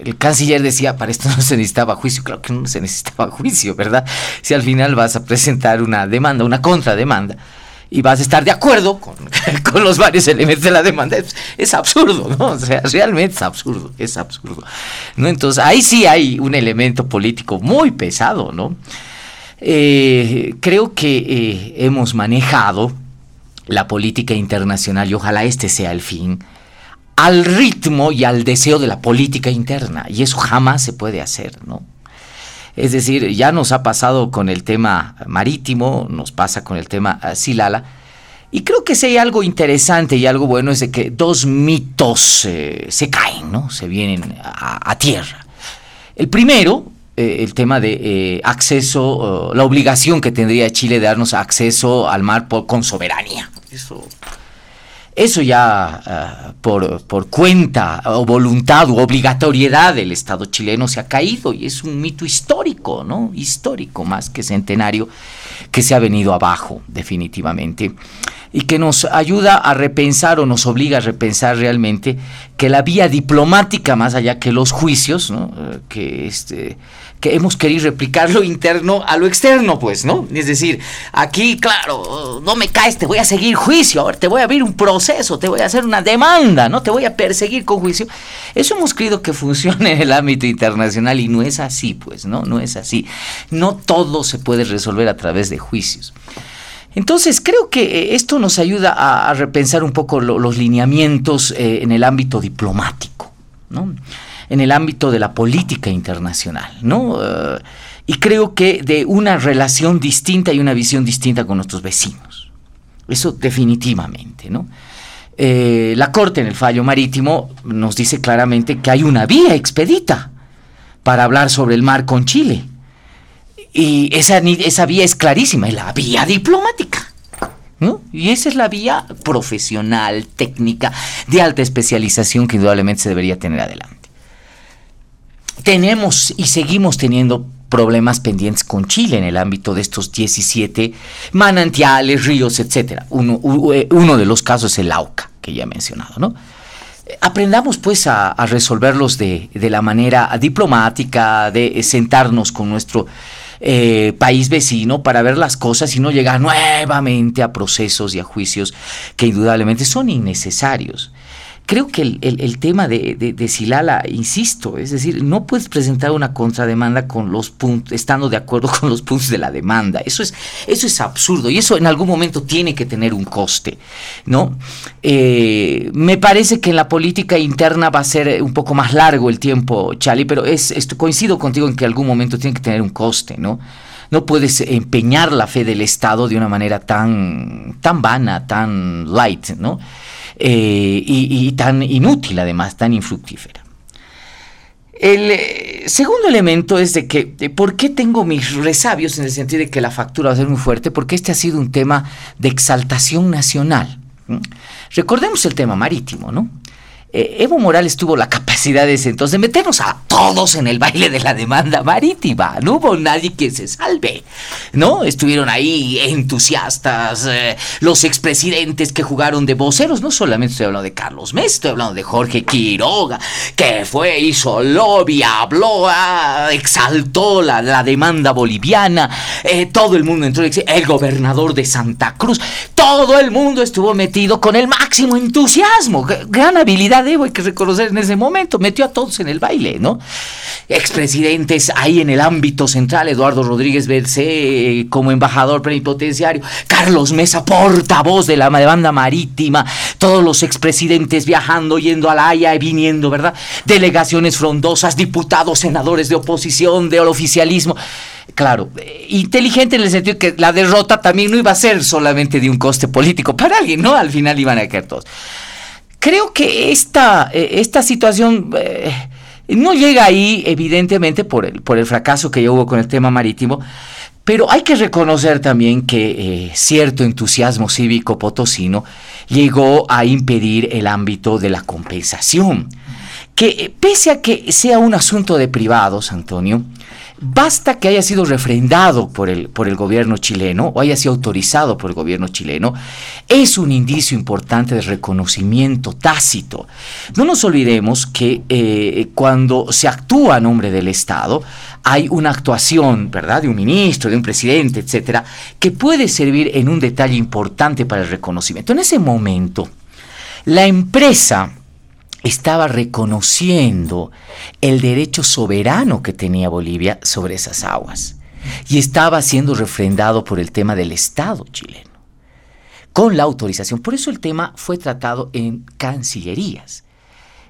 el canciller decía, para esto no se necesitaba juicio, claro que no se necesitaba juicio, ¿verdad? Si al final vas a presentar una demanda, una contrademanda, y vas a estar de acuerdo con, los varios elementos de la demanda. Es, absurdo, ¿no? O sea, realmente es absurdo, es absurdo. ¿no? Entonces, ahí sí hay un elemento político muy pesado, ¿no? Eh, creo que eh, hemos manejado la política internacional, y ojalá este sea el fin, al ritmo y al deseo de la política interna, y eso jamás se puede hacer, ¿no? Es decir, ya nos ha pasado con el tema marítimo, nos pasa con el tema eh, Silala. Y creo que si hay algo interesante y algo bueno es de que dos mitos eh, se caen, ¿no? Se vienen a, tierra. El primero, eh, el tema de acceso, la obligación que tendría Chile de darnos acceso al mar con soberanía. Eso eso ya ah, por, por, cuenta o voluntad u obligatoriedad del Estado chileno se ha caído y es un mito histórico, ¿no? Histórico más que centenario que se ha venido abajo definitivamente y que nos ayuda a repensar o nos obliga a repensar realmente que la vía diplomática más allá que los juicios, ¿no? Eh, que este que hemos querido replicar lo interno a lo externo, pues, ¿no? Es decir, aquí, claro, no me caes, te voy a seguir juicio, ahora te voy a abrir un proceso, te voy a hacer una demanda, ¿no? Te voy a perseguir con juicio. Eso hemos creído que funciona en el ámbito internacional y no es así, pues, ¿no? No es así. No todo se puede resolver a través de juicios. Entonces, creo que eh, esto nos ayuda a, repensar un poco los lineamientos eh, en el ámbito diplomático, ¿no? En el ámbito de la política internacional, ¿no? Eh, y creo que de una relación distinta y una visión distinta con nuestros vecinos. Eso definitivamente, ¿no? Eh, la Corte en el fallo marítimo nos dice claramente que hay una vía expedita para hablar sobre el mar con Chile. Y esa, esa vía es clarísima, es la vía diplomática. ¿no? Y esa es la vía profesional, técnica, de alta especialización que indudablemente se debería tener adelante tenemos y seguimos teniendo problemas pendientes con Chile en el ámbito de estos 17 manantiales, ríos, etc. Uno, eh, uno de los casos es el AUCA, que ya he mencionado, ¿no? Aprendamos pues a, resolverlos de, la manera diplomática, de sentarnos con nuestro eh, país vecino para ver las cosas y no llegar nuevamente a procesos y a juicios que indudablemente son innecesarios creo que el, tema de, Silala, insisto, es decir, no puedes presentar una contrademanda con los puntos, estando de acuerdo con los puntos de la demanda. Eso es, eso es absurdo y eso en algún momento tiene que tener un coste, ¿no? Eh, me parece que en la política interna va a ser un poco más largo el tiempo, Chali, pero es, coincido contigo en que en algún momento tiene que tener un coste, ¿no? No puedes empeñar la fe del Estado de una manera tan, tan vana, tan light, ¿no? Eh, y, tan inútil además, tan infructífera. El eh, segundo elemento es de que, ¿por qué tengo mis resabios en el sentido de que la factura va a ser muy fuerte? Porque este ha sido un tema de exaltación nacional. Recordemos el tema marítimo, ¿no? Eh, Evo Morales tuvo la capacidad de ese entonces de meternos a todos en el baile de la demanda marítima. No hubo nadie que se salve, ¿no? Estuvieron ahí entusiastas, eh, los expresidentes que jugaron de voceros, no solamente estoy hablando de Carlos Mesa, estoy hablando de Jorge Quiroga, que fue, hizo lobby, habló, ah, exaltó la, la, demanda boliviana, eh, todo el mundo entró, el gobernador de Santa Cruz, todo el mundo estuvo metido con el máximo entusiasmo, gran habilidad debo hay que reconocer en ese momento, metió a todos en el baile, ¿no? Expresidentes ahí en el ámbito central, Eduardo Rodríguez Bercé eh, como embajador plenipotenciario, Carlos Mesa, portavoz de la demanda marítima, todos los expresidentes viajando, yendo a la Haya y viniendo, ¿verdad? Delegaciones frondosas, diputados, senadores de oposición, del oficialismo. Claro, eh, inteligente en el sentido que la derrota también no iba a ser solamente de un coste político para alguien, ¿no? Al final iban a caer todos. Creo que esta, eh, esta situación eh, no llega ahí, evidentemente, por el, por el fracaso que ya hubo con el tema marítimo, pero hay que reconocer también que eh, cierto entusiasmo cívico potosino llegó a impedir el ámbito de la compensación. Que pese a que sea un asunto de privados, Antonio, Basta que haya sido refrendado por el, por el gobierno chileno o haya sido autorizado por el gobierno chileno, es un indicio importante de reconocimiento tácito. No nos olvidemos que eh, cuando se actúa a nombre del Estado, hay una actuación, ¿verdad?, de un ministro, de un presidente, etcétera, que puede servir en un detalle importante para el reconocimiento. En ese momento, la empresa estaba reconociendo el derecho soberano que tenía Bolivia sobre esas aguas y estaba siendo refrendado por el tema del Estado chileno, con la autorización. Por eso el tema fue tratado en cancillerías.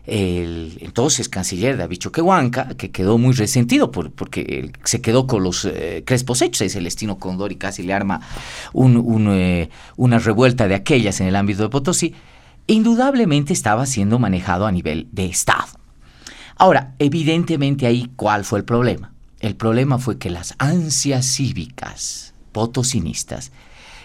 El entonces canciller David Choquehuanca, que quedó muy resentido porque se quedó con los eh, crespos hechos, es el destino Condor y casi le arma eh, una revuelta de aquellas en el ámbito de Potosí, indudablemente estaba siendo manejado a nivel de Estado. Ahora, evidentemente ahí, ¿cuál fue el problema? El problema fue que las ansias cívicas potosinistas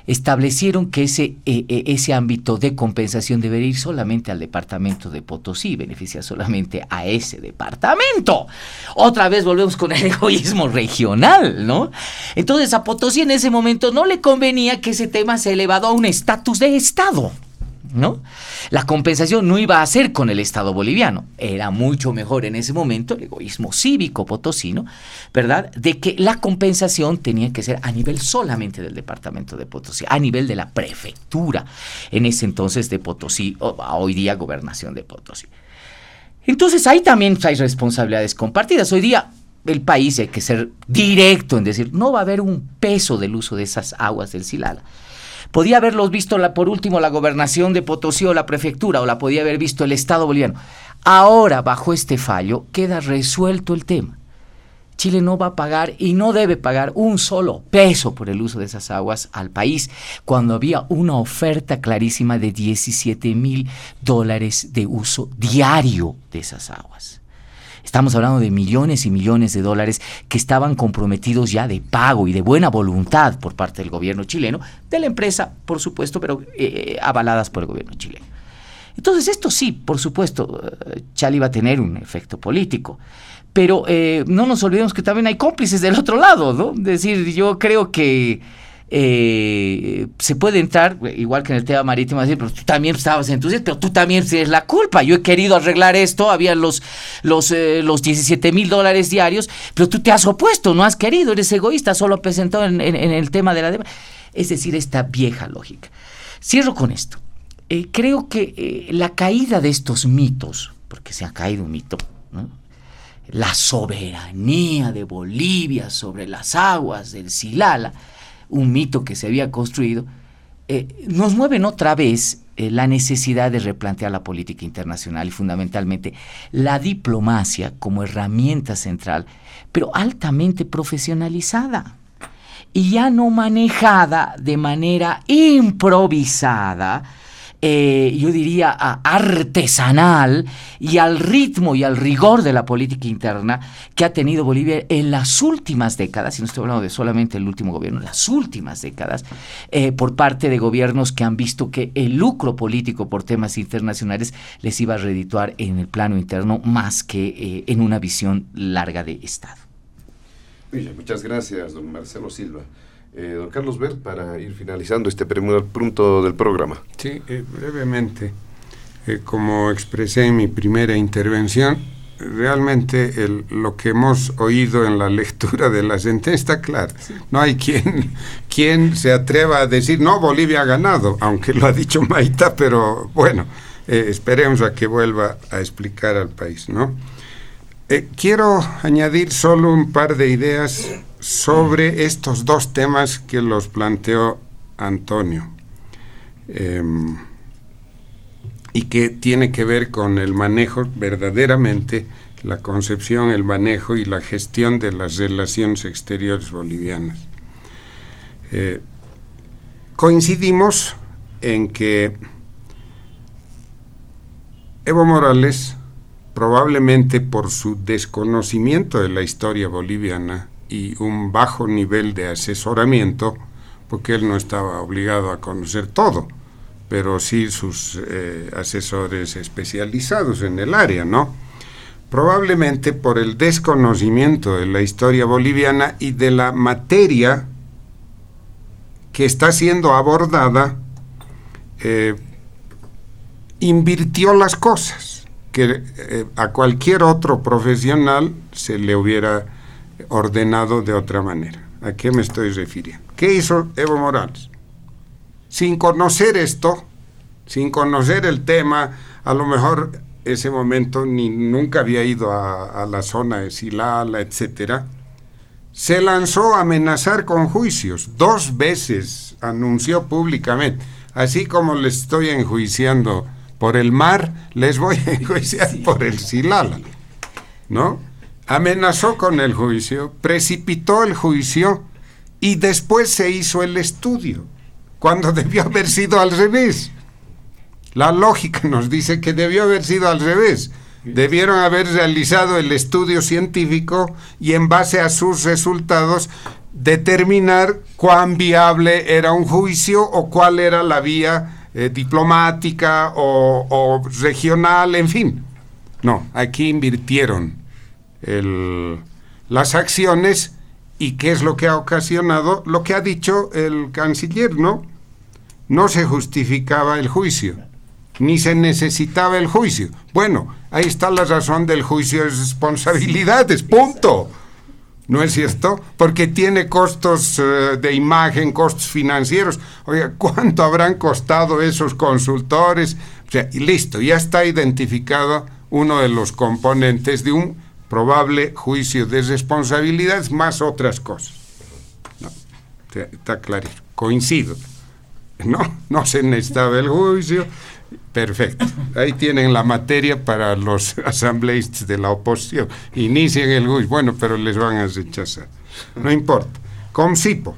establecieron que ese, e, e, ese ámbito de compensación debería ir solamente al departamento de Potosí, beneficia solamente a ese departamento. Otra vez volvemos con el egoísmo regional, ¿no? Entonces a Potosí en ese momento no le convenía que ese tema se elevado a un estatus de Estado. ¿No? La compensación no iba a ser con el Estado boliviano. Era mucho mejor en ese momento el egoísmo cívico potosino, ¿verdad? De que la compensación tenía que ser a nivel solamente del departamento de Potosí, a nivel de la prefectura, en ese entonces de Potosí, o hoy día gobernación de Potosí. Entonces ahí también hay responsabilidades compartidas. Hoy día el país hay que ser directo en decir, no va a haber un peso del uso de esas aguas del Silala Podía haberlos visto por último la gobernación de Potosí o la prefectura, o la podía haber visto el Estado boliviano. Ahora, bajo este fallo, queda resuelto el tema. Chile no va a pagar y no debe pagar un solo peso por el uso de esas aguas al país, cuando había una oferta clarísima de 17 mil dólares de uso diario de esas aguas. Estamos hablando de millones y millones de dólares que estaban comprometidos ya de pago y de buena voluntad por parte del gobierno chileno, de la empresa, por supuesto, pero eh, avaladas por el gobierno chileno. Entonces, esto sí, por supuesto, eh, Chali va a tener un efecto político. Pero eh, no nos olvidemos que también hay cómplices del otro lado, ¿no? Es decir, yo creo que eh, se puede entrar, igual que en el tema marítimo, decir, pero tú también estabas entonces, pero tú también tienes la culpa. Yo he querido arreglar esto, había los, los, eh, los 17 mil dólares diarios, pero tú te has opuesto, no has querido, eres egoísta, solo presentó en, el tema de la... Es decir, esta vieja lógica. Cierro con esto. Eh, creo que la caída de estos mitos, porque se ha caído un mito, la soberanía de Bolivia sobre las aguas del Silala, un mito que se había construido, eh, nos mueven otra vez eh, la necesidad de replantear la política internacional y fundamentalmente la diplomacia como herramienta central, pero altamente profesionalizada y ya no manejada de manera improvisada eh, yo diría, artesanal y al ritmo y al rigor de la política interna que ha tenido Bolivia en las últimas décadas, y no estoy hablando de solamente el último gobierno, las últimas décadas, eh, por parte de gobiernos que han visto que el lucro político por temas internacionales les iba a redituar en el plano interno más que eh, en una visión larga de Estado. muchas gracias, don Marcelo Silva. Eh, don Carlos Bert, para ir finalizando este primer punto del programa. Sí, eh, brevemente, eh, como expresé en mi primera intervención, realmente lo que hemos oído en la lectura de la sentencia está claro. No hay quien, quien se atreva a decir, no, Bolivia ha ganado, aunque lo ha dicho Maita, pero bueno, esperemos a que vuelva a explicar al país, ¿no? quiero añadir solo un par de ideas sobre estos dos temas que los planteó Antonio em, y que tiene que ver con el manejo verdaderamente, la concepción, el manejo y la gestión de las relaciones exteriores bolivianas. Eh, coincidimos en que Evo Morales, probablemente por su desconocimiento de la historia boliviana, y un bajo nivel de asesoramiento, porque él no estaba obligado a conocer todo, pero sí sus eh, asesores especializados en el área, ¿no? Probablemente por el desconocimiento de la historia boliviana y de la materia que está siendo abordada, eh, invirtió las cosas que eh, a cualquier otro profesional se le hubiera ordenado de otra manera. ¿A qué me estoy refiriendo? ¿Qué hizo Evo Morales? Sin conocer esto, sin conocer el tema, a lo mejor ese momento ni nunca había ido a, la zona de Silala, etcétera, se lanzó a amenazar con juicios. Dos veces anunció públicamente, así como les estoy enjuiciando por el mar, les voy a enjuiciar por el Silala, ¿no? Amenazó con el juicio, precipitó el juicio y después se hizo el estudio, cuando debió haber sido al revés. La lógica nos dice que debió haber sido al revés. Debieron haber realizado el estudio científico y en base a sus resultados determinar cuán viable era un juicio o cuál era la vía eh, diplomática o, o regional, en fin. No, aquí invirtieron las acciones y qué es lo que ha ocasionado lo que ha dicho el canciller, ¿no? No se justificaba el juicio, ni se necesitaba el juicio. Bueno, ahí está la razón del juicio de responsabilidades, punto. ¿No es cierto? Porque tiene costos eh, de imagen, costos financieros. Oiga, ¿cuánto habrán costado esos consultores? O sea, y listo, ya está identificado uno de los componentes de un probable juicio de responsabilidades más otras cosas. está claro, coincido. No, no se necesitaba el juicio. Perfecto. Ahí tienen la materia para los asambleístas de la oposición. Inician el juicio. Bueno, pero les van a rechazar. No importa. Concipo.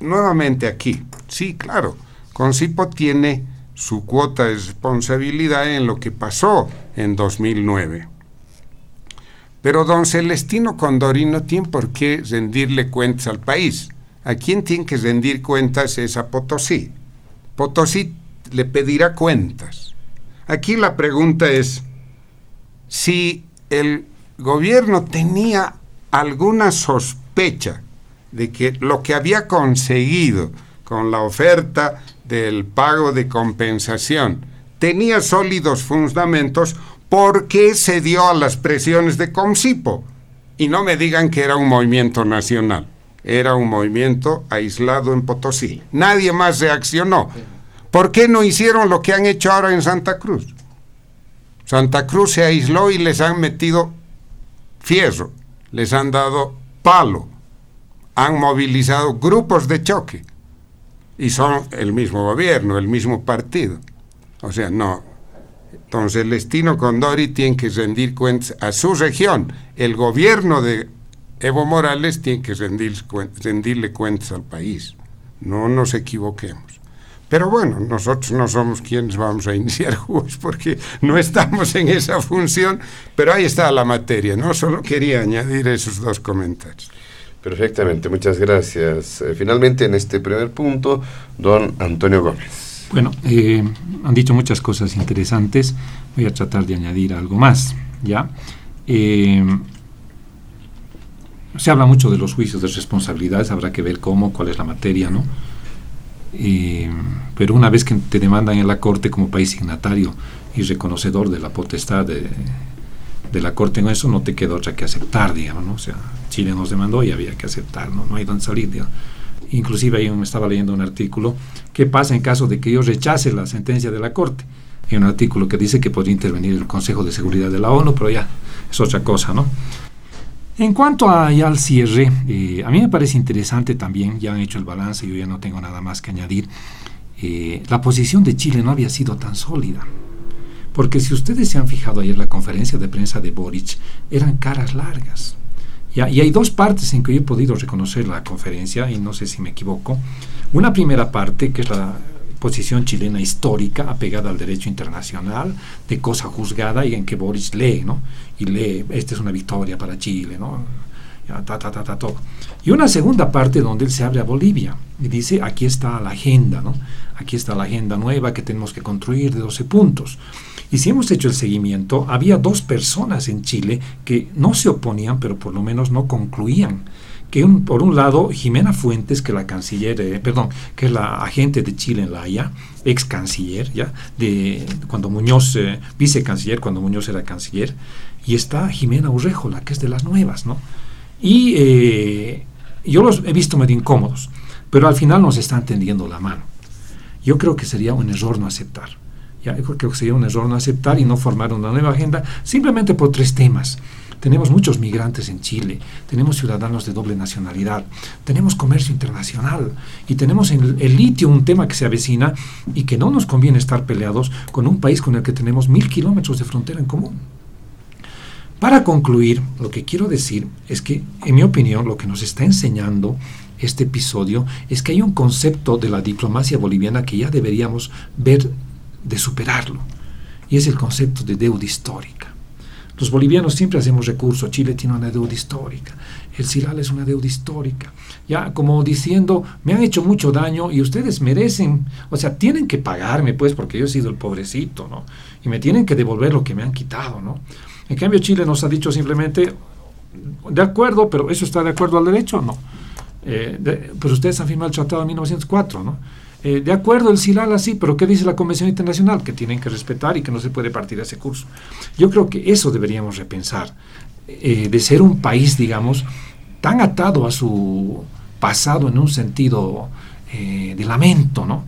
Nuevamente aquí. Sí, claro. Concipo tiene su cuota de responsabilidad en lo que pasó en 2009 pero don Celestino Condori no tiene por qué rendirle cuentas al país. A quien tiene que rendir cuentas es a Potosí. Potosí le pedirá cuentas. Aquí la pregunta es si el gobierno tenía alguna sospecha de que lo que había conseguido con la oferta del pago de compensación tenía sólidos fundamentos ¿Por qué se dio a las presiones de Comcipo? Y no me digan que era un movimiento nacional, era un movimiento aislado en Potosí. Nadie más reaccionó. ¿Por qué no hicieron lo que han hecho ahora en Santa Cruz? Santa Cruz se aisló y les han metido fierro, les han dado palo, han movilizado grupos de choque y son el mismo gobierno, el mismo partido. O sea, no, entonces, el destino Condori tiene que rendir cuentas a su región. El gobierno de Evo Morales tiene que rendir, rendirle cuentas al país. No nos equivoquemos. Pero bueno, nosotros no somos quienes vamos a iniciar juegos porque no estamos en esa función, pero ahí está la materia, ¿no? Solo quería añadir esos dos comentarios. Perfectamente, muchas gracias. Eh, finalmente, en este primer punto, don Antonio Gómez. Bueno, eh, han dicho muchas cosas interesantes, voy a tratar de añadir algo más, ¿ya? Eh, se habla mucho de los juicios de responsabilidades, habrá que ver cómo, cuál es la materia, ¿no? pero una vez que te demandan en la Corte como país signatario y reconocedor de la potestad de, la Corte en eso, no te queda otra que aceptar, digamos, ¿no? O sea, Chile nos demandó y había que aceptar, ¿no? No hay donde salir, Inclusive ahí me estaba leyendo un artículo, ¿qué pasa en caso de que yo rechace la sentencia de la Corte? Hay un artículo que dice que podría intervenir el Consejo de Seguridad de la ONU, pero ya es otra cosa, ¿no? En cuanto a, al cierre, eh, a mí me parece interesante también, ya han hecho el balance, yo ya no tengo nada más que añadir, eh, la posición de Chile no había sido tan sólida. Porque si ustedes se han fijado ayer la conferencia de prensa de Boric, eran caras largas. Y hay dos partes en que yo he podido reconocer la conferencia, y no sé si me equivoco. Una primera parte, que es la posición chilena histórica, apegada al derecho internacional, de cosa juzgada y en que Boris lee, ¿no? Y lee, esta es una victoria para Chile, ¿no? Y una segunda parte donde él se abre a Bolivia y dice, aquí está la agenda, ¿no? Aquí está la agenda nueva que tenemos que construir de 12 puntos. Y si hemos hecho el seguimiento, había dos personas en Chile que no se oponían, pero por lo menos no concluían que por un lado Jimena Fuentes, que la canciller, perdón, que es la agente de Chile en la Haya, ex canciller, ya, de cuando Muñoz, eh, vice canciller, cuando Muñoz era canciller, y está Jimena Urrejola, que es de las nuevas, ¿no? Y eh, yo los he visto medio incómodos, pero al final nos están tendiendo la mano. Yo creo que sería un error no aceptar. Ya, yo creo que sería un error no aceptar y no formar una nueva agenda simplemente por tres temas. Tenemos muchos migrantes en Chile, tenemos ciudadanos de doble nacionalidad, tenemos comercio internacional y tenemos el, el litio, un tema que se avecina y que no nos conviene estar peleados con un país con el que tenemos mil kilómetros de frontera en común. Para concluir, lo que quiero decir es que, en mi opinión, lo que nos está enseñando este episodio es que hay un concepto de la diplomacia boliviana que ya deberíamos ver de superarlo, y es el concepto de deuda histórica. Los bolivianos siempre hacemos recurso. Chile tiene una deuda histórica. El CIRAL es una deuda histórica. Ya como diciendo, me han hecho mucho daño y ustedes merecen, o sea, tienen que pagarme, pues, porque yo he sido el pobrecito, ¿no? Y me tienen que devolver lo que me han quitado, ¿no? En cambio, Chile nos ha dicho simplemente, de acuerdo, pero ¿eso está de acuerdo al derecho? No. Eh, pues ustedes han firmado el Tratado de 1904, ¿no? Eh, de acuerdo, el SILAL así, pero ¿qué dice la Convención Internacional? Que tienen que respetar y que no se puede partir ese curso. Yo creo que eso deberíamos repensar, eh, de ser un país, digamos, tan atado a su pasado en un sentido de lamento, ¿no?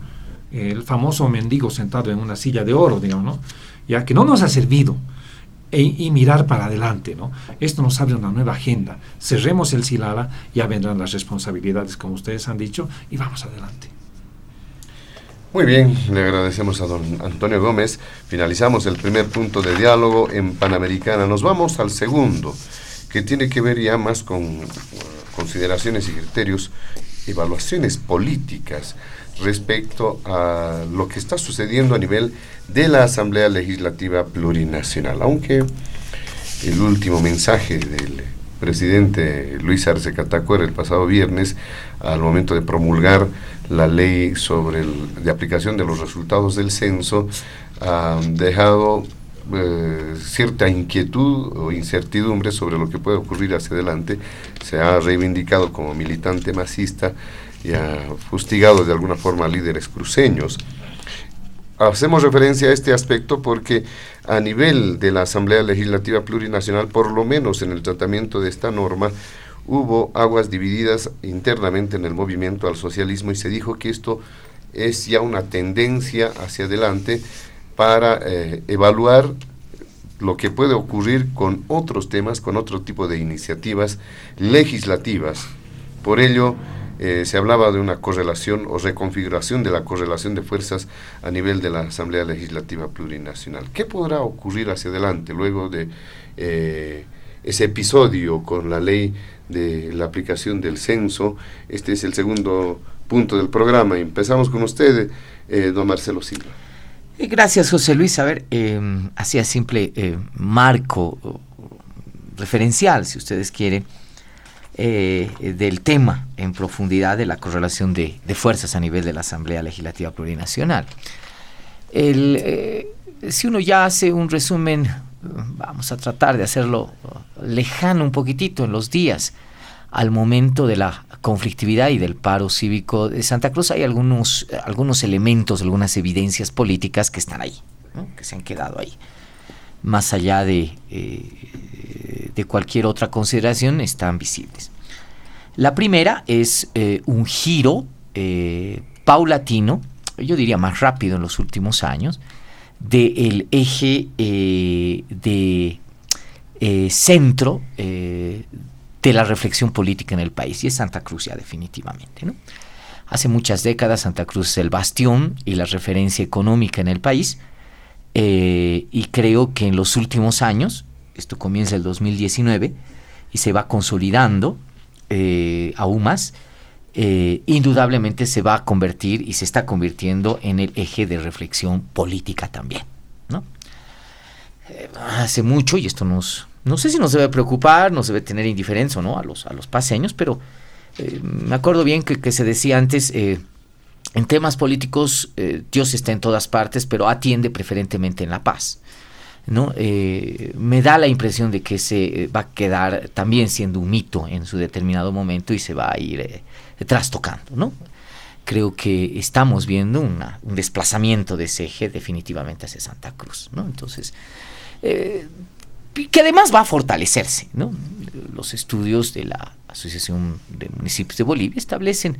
El famoso mendigo sentado en una silla de oro, digamos, ¿no? Ya que no nos ha servido. E, y mirar para adelante, ¿no? Esto nos abre una nueva agenda. Cerremos el SILALA, ya vendrán las responsabilidades, como ustedes han dicho, y vamos adelante. Muy bien, le agradecemos a don Antonio Gómez. Finalizamos el primer punto de diálogo en Panamericana. Nos vamos al segundo, que tiene que ver ya más con uh, consideraciones y criterios, evaluaciones políticas respecto a lo que está sucediendo a nivel de la Asamblea Legislativa Plurinacional. Aunque el último mensaje del presidente Luis Arce Catacuer el pasado viernes, al momento de promulgar la ley sobre el, de aplicación de los resultados del censo, ha dejado eh, cierta inquietud o incertidumbre sobre lo que puede ocurrir hacia adelante. Se ha reivindicado como militante masista y ha fustigado de alguna forma líderes cruceños. Hacemos referencia a este aspecto porque a nivel de la Asamblea Legislativa Plurinacional, por lo menos en el tratamiento de esta norma, hubo aguas divididas internamente en el movimiento al socialismo y se dijo que esto es ya una tendencia hacia adelante para eh, evaluar lo que puede ocurrir con otros temas, con otro tipo de iniciativas legislativas. Por ello, eh, se hablaba de una correlación o reconfiguración de la correlación de fuerzas a nivel de la Asamblea Legislativa Plurinacional. ¿Qué podrá ocurrir hacia adelante luego de eh, ese episodio con la ley de la aplicación del censo. Este es el segundo punto del programa. Empezamos con usted, eh, don Marcelo Silva. Eh, gracias, José Luis. A ver, hacía simple eh, marco referencial, si ustedes quieren, del tema en profundidad de la correlación de, fuerzas a nivel de la Asamblea Legislativa Plurinacional. si uno ya hace un resumen, vamos a tratar de hacerlo lejano un poquitito en los días, al momento de la conflictividad y del paro cívico de Santa Cruz hay algunos, algunos elementos, algunas evidencias políticas que están ahí, que se han quedado ahí. Más allá de, eh, de cualquier otra consideración, están visibles. La primera es eh, un giro eh, paulatino, yo diría más rápido en los últimos años, del eje de centro de la reflexión política en el país, y es Santa Cruz ya definitivamente. ¿no? Hace muchas décadas Santa Cruz es el bastión y la referencia económica en el país, eh, y creo que en los últimos años, esto comienza el 2019 y se va consolidando eh, aún más, eh, indudablemente se va a convertir y se está convirtiendo en el eje de reflexión política también. ¿no? hace mucho, y esto nos, no sé si nos debe preocupar, nos debe tener indiferencia ¿no? a, los, a los paseños, pero eh, me acuerdo bien que, se decía antes, eh, en temas políticos eh, Dios está en todas partes, pero atiende preferentemente en la paz. ¿No? me da la impresión de que se va a quedar también siendo un mito en su determinado momento y se va a ir trastocando. ¿no? Creo que estamos viendo un desplazamiento de ese eje definitivamente hacia Santa Cruz. ¿no? Entonces, que además va a fortalecerse. ¿no? Los estudios de la Asociación de Municipios de Bolivia establecen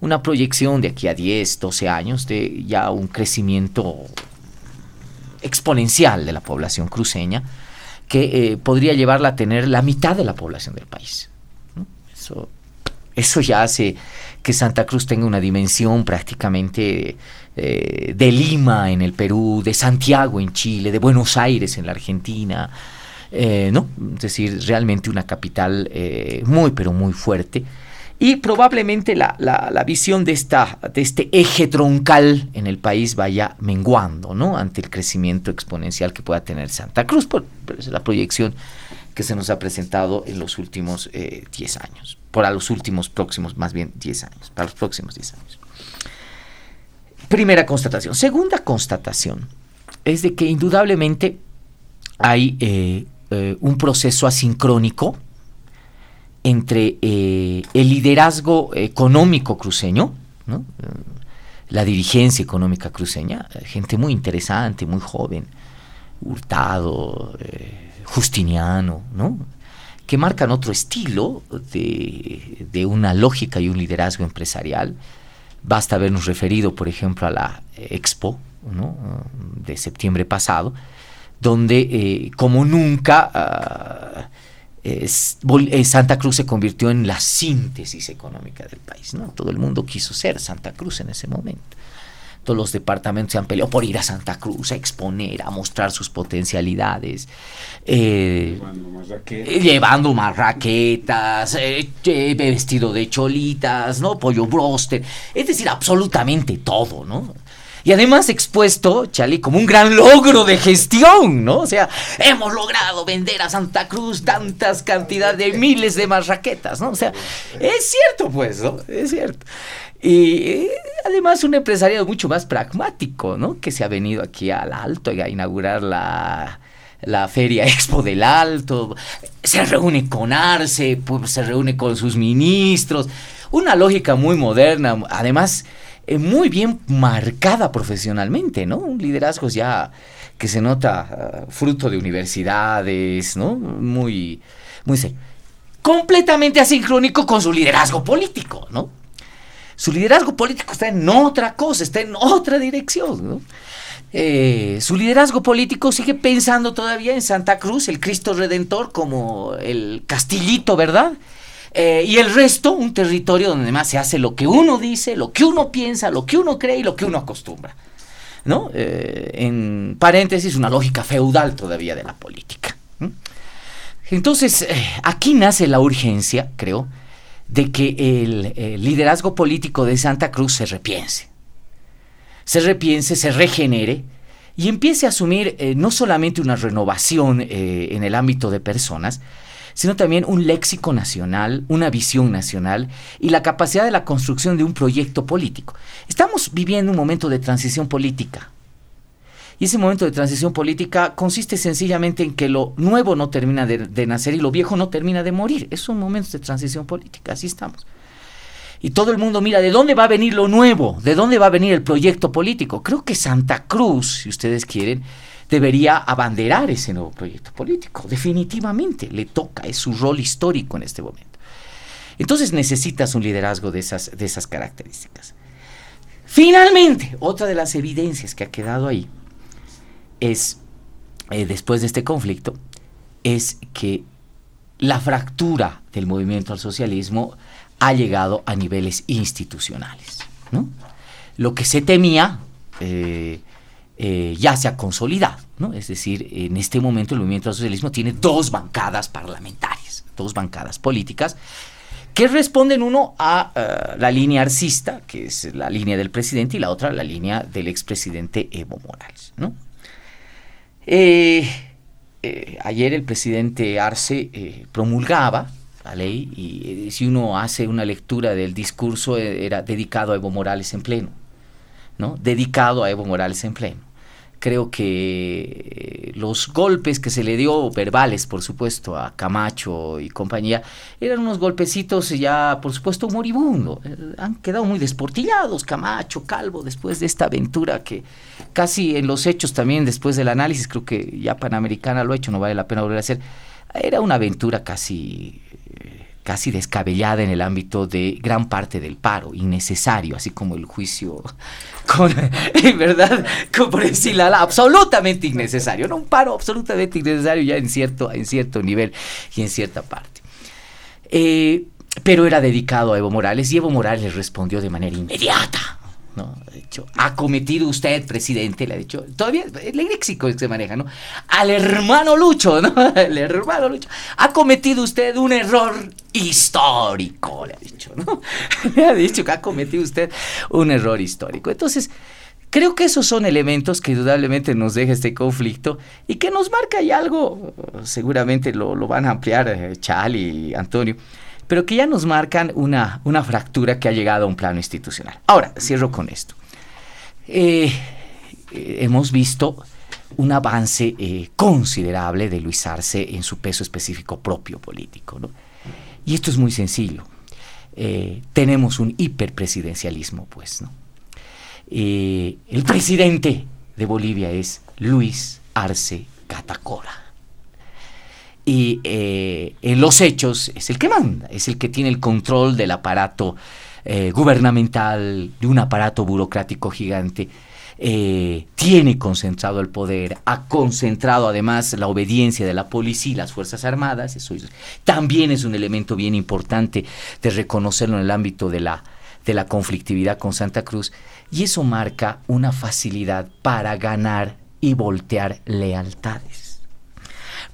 una proyección de aquí a 10, 12 años de ya un crecimiento exponencial de la población cruceña que eh, podría llevarla a tener la mitad de la población del país. Eso, eso ya hace que Santa Cruz tenga una dimensión prácticamente eh, de Lima en el Perú, de Santiago en Chile, de Buenos Aires en la Argentina, eh, ¿no? Es decir, realmente una capital muy, pero muy fuerte. Y probablemente la, visión de, esta, de este eje troncal en el país vaya menguando, ¿no? Ante el crecimiento exponencial que pueda tener Santa Cruz, por, la proyección que se nos ha presentado en los últimos 10 eh, años, por a los últimos próximos, más bien 10 años, para los próximos 10 años. Primera constatación. Segunda constatación es de que indudablemente hay eh, un proceso asincrónico entre eh, el liderazgo económico cruceño, eh, la dirigencia económica cruceña, gente muy interesante, muy joven, Hurtado, Justiniano, ¿no? que marcan otro estilo de, de, una lógica y un liderazgo empresarial. Basta habernos referido, por ejemplo, a la Expo de septiembre pasado, donde eh, como nunca eh, Santa Cruz se convirtió en la síntesis económica del país. ¿no? Todo el mundo quiso ser Santa Cruz en ese momento. Todos los departamentos se han peleado por ir a Santa Cruz a exponer, a mostrar sus potencialidades. Eh, llevando marraquetas, vestido de cholitas, ¿no? Pollo broster. Es decir, absolutamente todo, ¿no? Y además expuesto, Chali, como un gran logro de gestión, ¿no? O sea, hemos logrado vender a Santa Cruz tantas cantidades de miles de más raquetas, ¿no? O sea, es cierto, pues, ¿no? Es cierto. Y eh, además un empresario mucho más pragmático, ¿no? Que se ha venido aquí al Alto a inaugurar la, la Feria Expo del Alto, se reúne con Arce, pues, se reúne con sus ministros, una lógica muy moderna, además eh, muy bien marcada profesionalmente, ¿no? Un liderazgo ya que se nota ah, fruto de universidades, ¿no? Muy, muy completamente asincrónico con su liderazgo político, ¿no? Su liderazgo político está en otra cosa, está en otra dirección, ¿no? Eh, su liderazgo político sigue pensando todavía en Santa Cruz, el Cristo Redentor, como el castillito, ¿verdad? Eh, y el resto, un territorio donde más se hace lo que uno dice, lo que uno piensa, lo que uno cree y lo que uno acostumbra. ¿no? Eh, en paréntesis, una lógica feudal todavía de la política. Entonces, eh, aquí nace la urgencia, creo, de que el, liderazgo político de Santa Cruz se repiense. Se repiense, se regenere y empiece a asumir no solamente una renovación en el ámbito de personas, sino también un léxico nacional, una visión nacional y la capacidad de la construcción de un proyecto político. Estamos viviendo un momento de transición política. Y ese momento de transición política consiste sencillamente en que lo nuevo no termina de, nacer y lo viejo no termina de morir. Es un momento de transición política, así estamos. Y todo el mundo mira, ¿de dónde va a venir lo nuevo? ¿De dónde va a venir el proyecto político? Creo que Santa Cruz, si ustedes quieren, debería abanderar ese nuevo proyecto político. Definitivamente le toca, es su rol histórico en este momento. Entonces necesitas un liderazgo de esas, de esas características. Finalmente, otra de las evidencias que ha quedado ahí es, eh, después de este conflicto, es que la fractura del movimiento al socialismo ha llegado a niveles institucionales. Lo que se temía eh, eh, ya se ha consolidado. ¿no? Es decir, en este momento el movimiento al socialismo tiene dos bancadas parlamentarias, dos bancadas políticas, que responden uno a la línea arcista, que es la línea del presidente, y la otra la línea del expresidente Evo Morales. ¿no? Eh, eh, ayer el presidente Arce eh, promulgaba la ley y si uno hace una lectura del discurso era dedicado a Evo Morales en pleno, ¿no? Dedicado a Evo Morales en pleno creo que los golpes que se le dio, verbales por supuesto, a Camacho y compañía, eran unos golpecitos ya, por supuesto, moribundo. Han quedado muy desportillados, Camacho, Calvo, después de esta aventura que casi en los hechos también, después del análisis, creo que ya Panamericana lo ha hecho, no vale la pena volver a hacer. Era una aventura casi casi descabellada en el ámbito de gran parte del paro, innecesario, así como el juicio con, ¿verdad? Como por decirlo, absolutamente innecesario, ¿no? Un paro absolutamente innecesario ya en cierto, en cierto nivel y en cierta parte. Eh, pero era dedicado a Evo Morales y Evo Morales le respondió de manera inmediata, ¿no? Ha cometido usted, presidente, le ha dicho, todavía el léxico que se maneja, ¿no? Al hermano Lucho, ¿no? El hermano Lucho, ha cometido usted un error histórico, le ha dicho, ¿no? Le ha dicho que ha cometido usted un error histórico. Entonces, creo que esos son elementos que indudablemente nos deja este conflicto y que nos marca y algo, seguramente lo, van a ampliar eh, Chal y Antonio pero que ya nos marcan una, una fractura que ha llegado a un plano institucional. Ahora, cierro con esto. Eh, eh, hemos visto un avance eh, considerable de Luis Arce en su peso específico propio político. Y esto es muy sencillo. tenemos un hiperpresidencialismo, pues. ¿no? el presidente de Bolivia es Luis Arce Catacora y eh, en los hechos es el que manda, es el que tiene el control del aparato eh, gubernamental, de un aparato burocrático gigante. Eh, tiene concentrado el poder, ha concentrado además la obediencia de la policía y las Fuerzas Armadas, eso también es un elemento bien importante de reconocerlo en el ámbito de la, de la conflictividad con Santa Cruz, y eso marca una facilidad para ganar y voltear lealtades.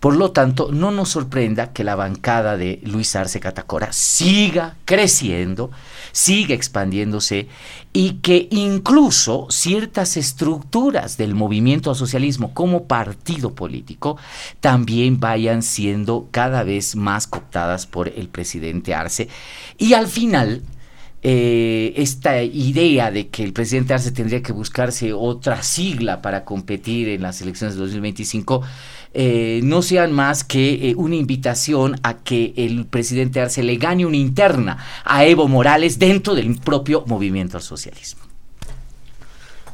Por lo tanto, no nos sorprenda que la bancada de Luis Arce Catacora siga creciendo, siga expandiéndose y que incluso ciertas estructuras del movimiento al socialismo como partido político también vayan siendo cada vez más cooptadas por el presidente Arce. Y al final, eh, esta idea de que el presidente Arce tendría que buscarse otra sigla para competir en las elecciones de 2025 eh, no sean más que eh, una invitación a que el presidente Arce le gane una interna a Evo Morales dentro del propio movimiento al socialismo.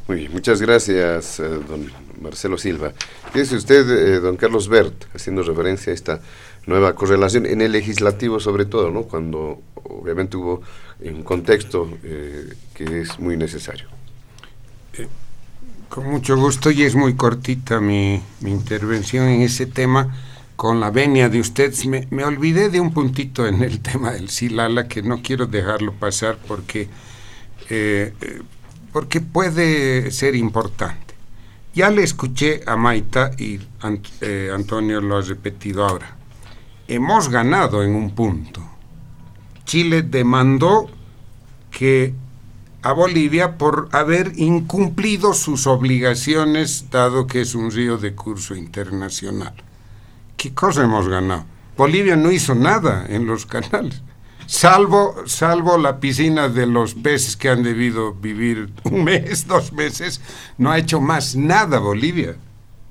Muy bien, muchas gracias, eh, don Marcelo Silva. Dice usted, don Carlos Bert, haciendo referencia a esta nueva correlación en el legislativo sobre todo, ¿no? Cuando obviamente hubo un contexto que es muy necesario. Con mucho gusto y es muy cortita mi, intervención en ese tema. Con la venia de ustedes, me, olvidé de un puntito en el tema del Silala que no quiero dejarlo pasar porque, eh, porque puede ser importante. Ya le escuché a Maita y eh, Antonio lo ha repetido ahora. hemos ganado en un punto. Chile demandó que a Bolivia por haber incumplido sus obligaciones, dado que es un río de curso internacional. ¿Qué cosa hemos ganado? Bolivia no hizo nada en los canales, salvo, salvo la piscina de los peces que han debido vivir un mes, dos meses, no ha hecho más nada Bolivia.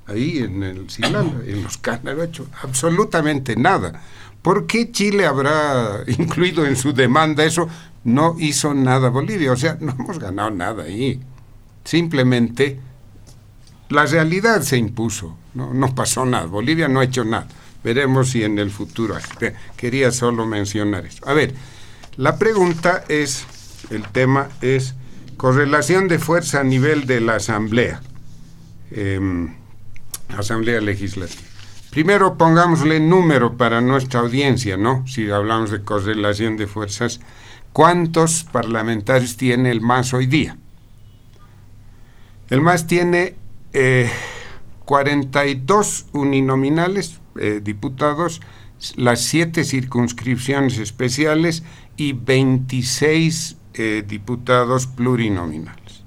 Ahí en el Silala, en los canales, no ha hecho absolutamente nada. ¿Por qué Chile habrá incluido en su demanda eso? No hizo nada Bolivia, o sea, no hemos ganado nada ahí. Simplemente la realidad se impuso, no, no pasó nada, Bolivia no ha hecho nada. Veremos si en el futuro. Quería solo mencionar eso. A ver, la pregunta es, el tema es correlación de fuerza a nivel de la Asamblea, em, Asamblea Legislativa. Primero pongámosle número para nuestra audiencia, ¿no? Si hablamos de correlación de fuerzas, ¿cuántos parlamentarios tiene el MAS hoy día? El MAS tiene 42 eh, uninominales, eh, diputados, las siete circunscripciones especiales y 26 eh, diputados plurinominales.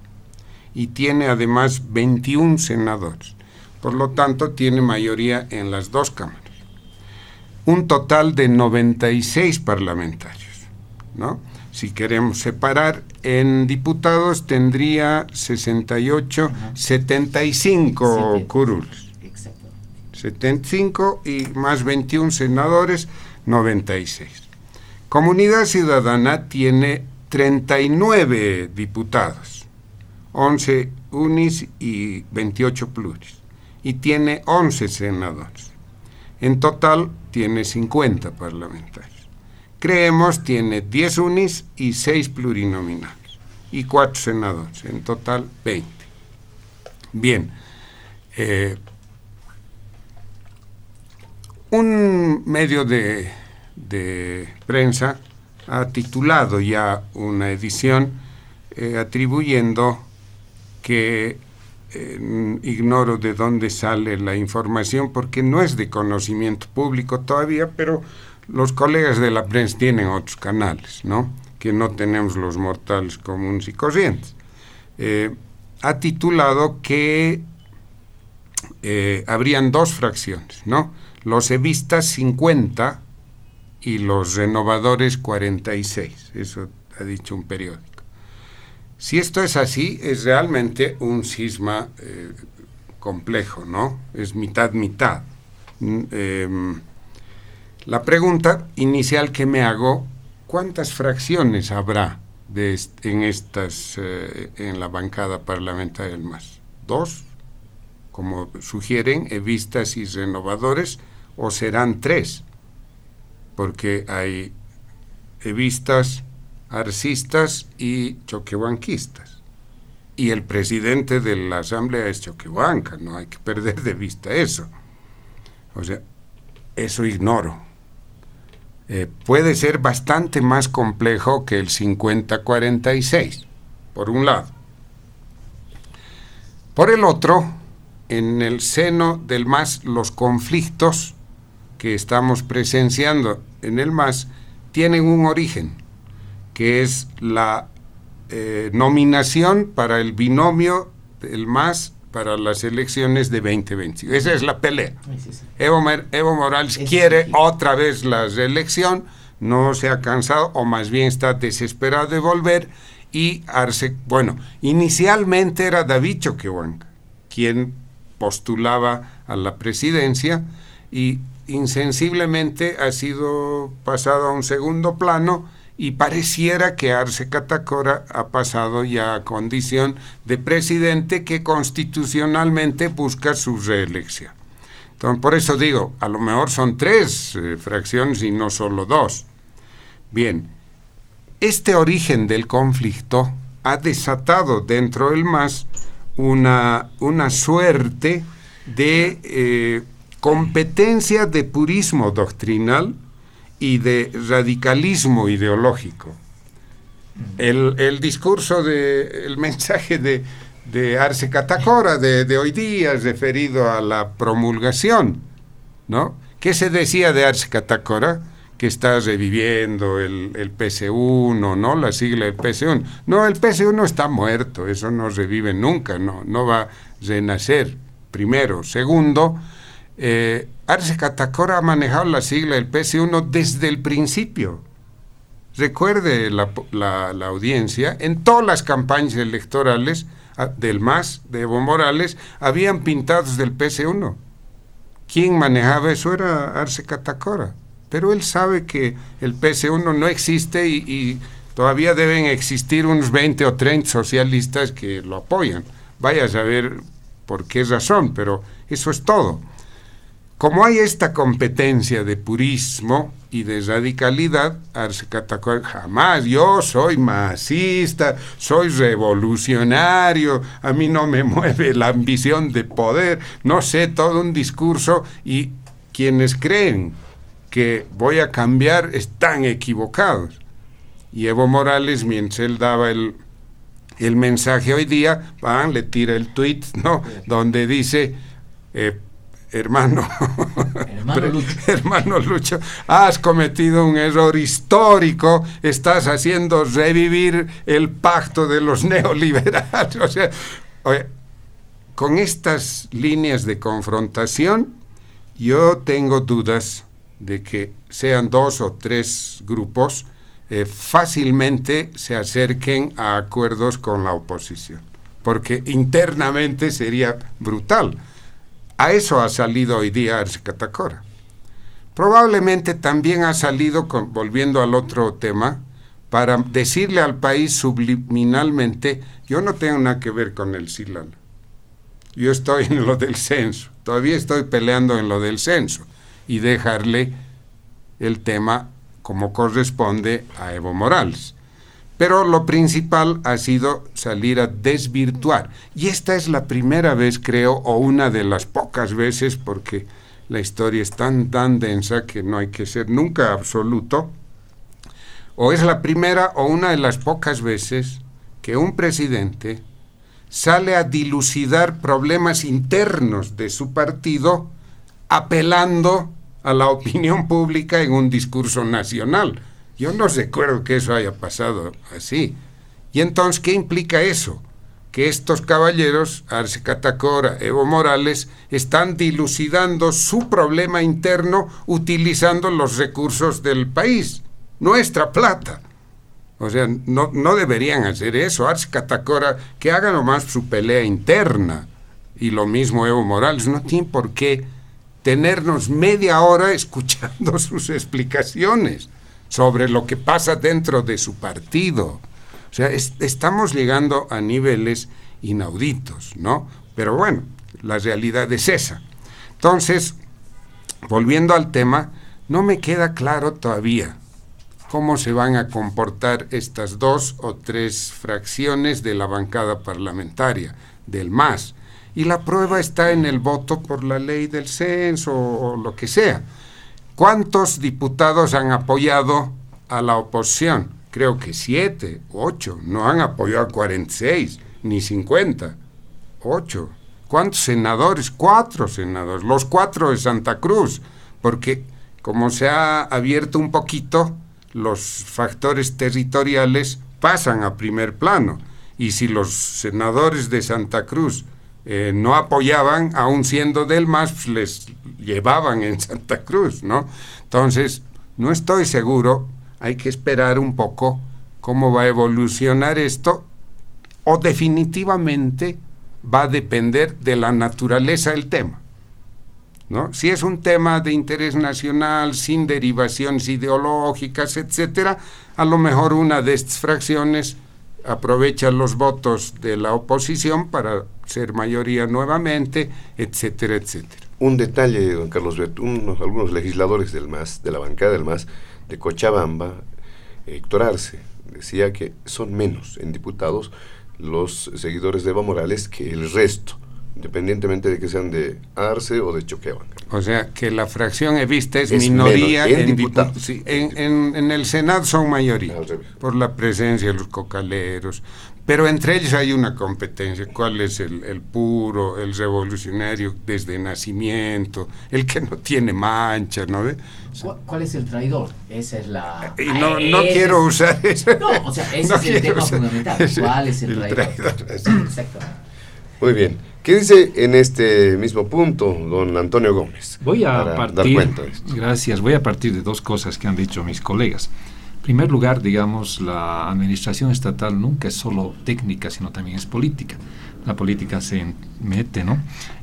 Y tiene además 21 senadores. Por lo tanto, tiene mayoría en las dos cámaras. Un total de 96 parlamentarios. ¿no? Si queremos separar en diputados, tendría 68, 75 curules. 75 y más 21 senadores, 96. Comunidad Ciudadana tiene 39 diputados, 11 unis y 28 pluris, y tiene 11 senadores. En total tiene 50 parlamentarios. Creemos tiene 10 unis y 6 plurinominales, y 4 senadores, en total 20. Bien, eh, un medio de, prensa ha titulado ya una edición eh, atribuyendo que eh, ignoro de dónde sale la información porque no es de conocimiento público todavía, pero los colegas de la prensa tienen otros canales, ¿no? Que no tenemos los mortales comunes y corrientes. Eh, ha titulado que habrían dos fracciones, ¿no? los evistas 50 y los renovadores 46, eso ha dicho un periódico. Si esto es así, es realmente un cisma eh, complejo, ¿no? Es mitad-mitad. Mm, em, la pregunta inicial que me hago, ¿cuántas fracciones habrá en, estas, eh, en la bancada parlamentaria del MAS? ¿Dos? Como sugieren, evistas y renovadores, o serán tres, porque hay evistas, arcistas y choquehuanquistas. Y el presidente de la asamblea es choquehuanca, no hay que perder de vista eso. O sea, eso ignoro. Eh, puede ser bastante más complejo que el 50-46, por un lado. Por el otro, en el seno del MAS los conflictos que estamos presenciando en el MAS tienen un origen, que es la eh, nominación para el binomio del MAS para las elecciones de 2020. Esa es la pelea. Evo, Morales quiere otra vez la reelección, no se ha cansado o más bien está desesperado de volver y Arce, bueno, inicialmente era David Choquehuanca quien postulaba a la presidencia y insensiblemente ha sido pasado a un segundo plano y pareciera que Arce Catacora ha pasado ya a condición de presidente que constitucionalmente busca su reelección. Entonces, por eso digo, a lo mejor son tres eh, fracciones y no solo dos. Bien, este origen del conflicto ha desatado dentro del MAS una, una suerte de... Eh, competencia de purismo doctrinal y de radicalismo ideológico. El, discurso, de, el mensaje de, de Arce Catacora de, hoy día referido a la promulgación, ¿no? ¿Qué se decía de Arce Catacora? que está reviviendo el, el PC1, ¿no? La sigla del PC1. No, el PC1 está muerto, eso no revive nunca, no, no va a renacer, primero. Segundo, eh, Arce Catacora ha manejado la sigla del PC1 desde el principio. Recuerde la, la, audiencia, en todas las campañas electorales del MAS, de Evo Morales, habían pintados del PC1. ¿Quién manejaba eso? Era Arce Catacora pero él sabe que el PC1 no existe y, todavía deben existir unos 20 o 30 socialistas que lo apoyan. Vaya a saber por qué razón, pero eso es todo. Como hay esta competencia de purismo y de radicalidad, Arce jamás yo soy masista, soy revolucionario, a mí no me mueve la ambición de poder, no sé, todo un discurso y quienes creen que voy a cambiar están equivocados. Y Evo Morales, mientras él daba el, el mensaje hoy día, van, le tira el tweet, ¿no? Donde dice, eh, hermano, hermano Lucho. hermano Lucho, has cometido un error histórico, estás haciendo revivir el pacto de los neoliberales. O sea, con estas líneas de confrontación, yo tengo dudas de que sean dos o tres grupos, eh, fácilmente se acerquen a acuerdos con la oposición, porque internamente sería brutal. A eso ha salido hoy día Arce Catacora. Probablemente también ha salido, volviendo al otro tema, para decirle al país subliminalmente, yo no tengo nada que ver con el SILAL. Yo estoy en lo del censo, todavía estoy peleando en lo del censo y dejarle el tema como corresponde a Evo Morales. Pero lo principal ha sido salir a desvirtuar. Y esta es la primera vez, creo, o una de las pocas veces, porque la historia es tan, tan densa que no hay que ser nunca absoluto, o es la primera o una de las pocas veces que un presidente sale a dilucidar problemas internos de su partido apelando a la opinión pública en un discurso nacional. Yo no recuerdo que eso haya pasado así. Y entonces, ¿qué implica eso? Que estos caballeros, Arce Catacora, Evo Morales, están dilucidando su problema interno utilizando los recursos del país, nuestra plata. O sea, no, no deberían hacer eso. Arce Catacora, que haga nomás su pelea interna. Y lo mismo Evo Morales, no tiene por qué tenernos media hora escuchando sus explicaciones sobre lo que pasa dentro de su partido. O sea, estamos llegando a niveles inauditos, ¿no? Pero bueno, la realidad es esa. Entonces, volviendo al tema, no me queda claro todavía cómo se van a comportar estas dos o tres fracciones de la bancada parlamentaria, del MAS, y la prueba está en el voto por la ley del censo o lo que sea. ¿Cuántos diputados han apoyado a la oposición? Creo que siete, ocho. No han apoyado a 46, ni 50. Ocho. ¿Cuántos senadores? Cuatro senadores. Los cuatro de Santa Cruz. Porque como se ha abierto un poquito, los factores territoriales pasan a primer plano. Y si los senadores de Santa Cruz eh, no apoyaban, aún siendo del MAS, pues, les llevaban en Santa Cruz, ¿no? Entonces, no estoy seguro, hay que esperar un poco cómo va a evolucionar esto, o definitivamente va a depender de la naturaleza del tema. ¿No? Si es un tema de interés nacional, sin derivaciones ideológicas, etcétera, a lo mejor una de estas fracciones aprovecha los votos de la oposición para ser mayoría nuevamente, etcétera, etcétera. Un detalle, don Carlos Bet, algunos legisladores del MAS, de la bancada del MAS, de Cochabamba, Héctor Arce, decía que son menos en diputados los seguidores de Evo Morales que el resto independientemente de que sean de Arce o de Choquehuanca. O sea, que la fracción evista es, minoría en, diputados. en, en, el Senado son mayoría, por la presencia de los cocaleros, pero entre ellos hay una competencia. ¿Cuál es el, puro, el revolucionario desde nacimiento, el que no tiene mancha, ¿no? ¿Cuál, es el traidor? Esa es la... Y no, no quiero usar eso. No, o sea, ese es el tema fundamental. ¿Cuál es el, traidor? Exactamente. Muy bien. ¿Qué dice en este mismo punto don Antonio Gómez? Voy a partir, gracias, voy a partir de dos cosas que han dicho mis colegas primer lugar, digamos, la administración estatal nunca es solo técnica, sino también es política. La política se mete, ¿no?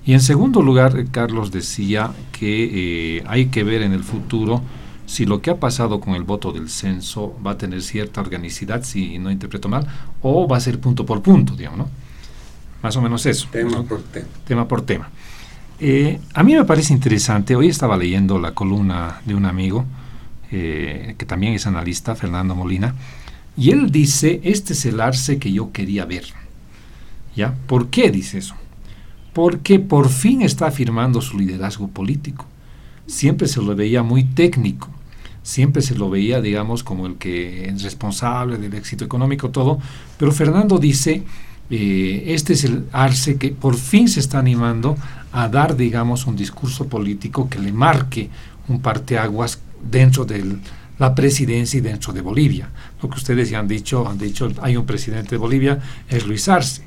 Y en segundo lugar, Carlos decía que eh, hay que ver en el futuro si lo que ha pasado con el voto del censo va a tener cierta organicidad, si no interpreto mal, o va a ser punto por punto, digamos, ¿no? Más o menos eso. Tema por tema. Tema por tema. Eh, a mí me parece interesante, hoy estaba leyendo la columna de un amigo, eh, que también es analista, Fernando Molina, y él dice, este es el arce que yo quería ver. ¿Ya? ¿Por qué dice eso? Porque por fin está afirmando su liderazgo político. Siempre se lo veía muy técnico, siempre se lo veía, digamos, como el que es responsable del éxito económico, todo, pero Fernando dice, eh, este es el arce que por fin se está animando a dar, digamos, un discurso político que le marque un parteaguas dentro de la presidencia y dentro de Bolivia. Lo que ustedes ya han dicho, han dicho, hay un presidente de Bolivia, es Luis Arce.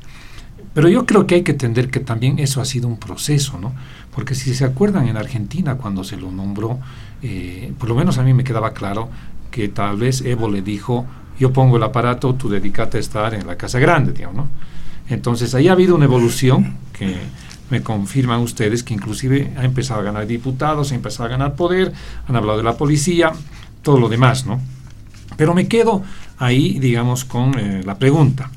Pero yo creo que hay que entender que también eso ha sido un proceso, ¿no? Porque si se acuerdan en Argentina cuando se lo nombró, eh, por lo menos a mí me quedaba claro que tal vez Evo le dijo, yo pongo el aparato, tú dedícate a estar en la Casa Grande, digamos, ¿no? Entonces ahí ha habido una evolución que me confirman ustedes que inclusive ha empezado a ganar diputados, ha empezado a ganar poder, han hablado de la policía, todo lo demás, ¿no? Pero me quedo ahí, digamos, con eh, la pregunta.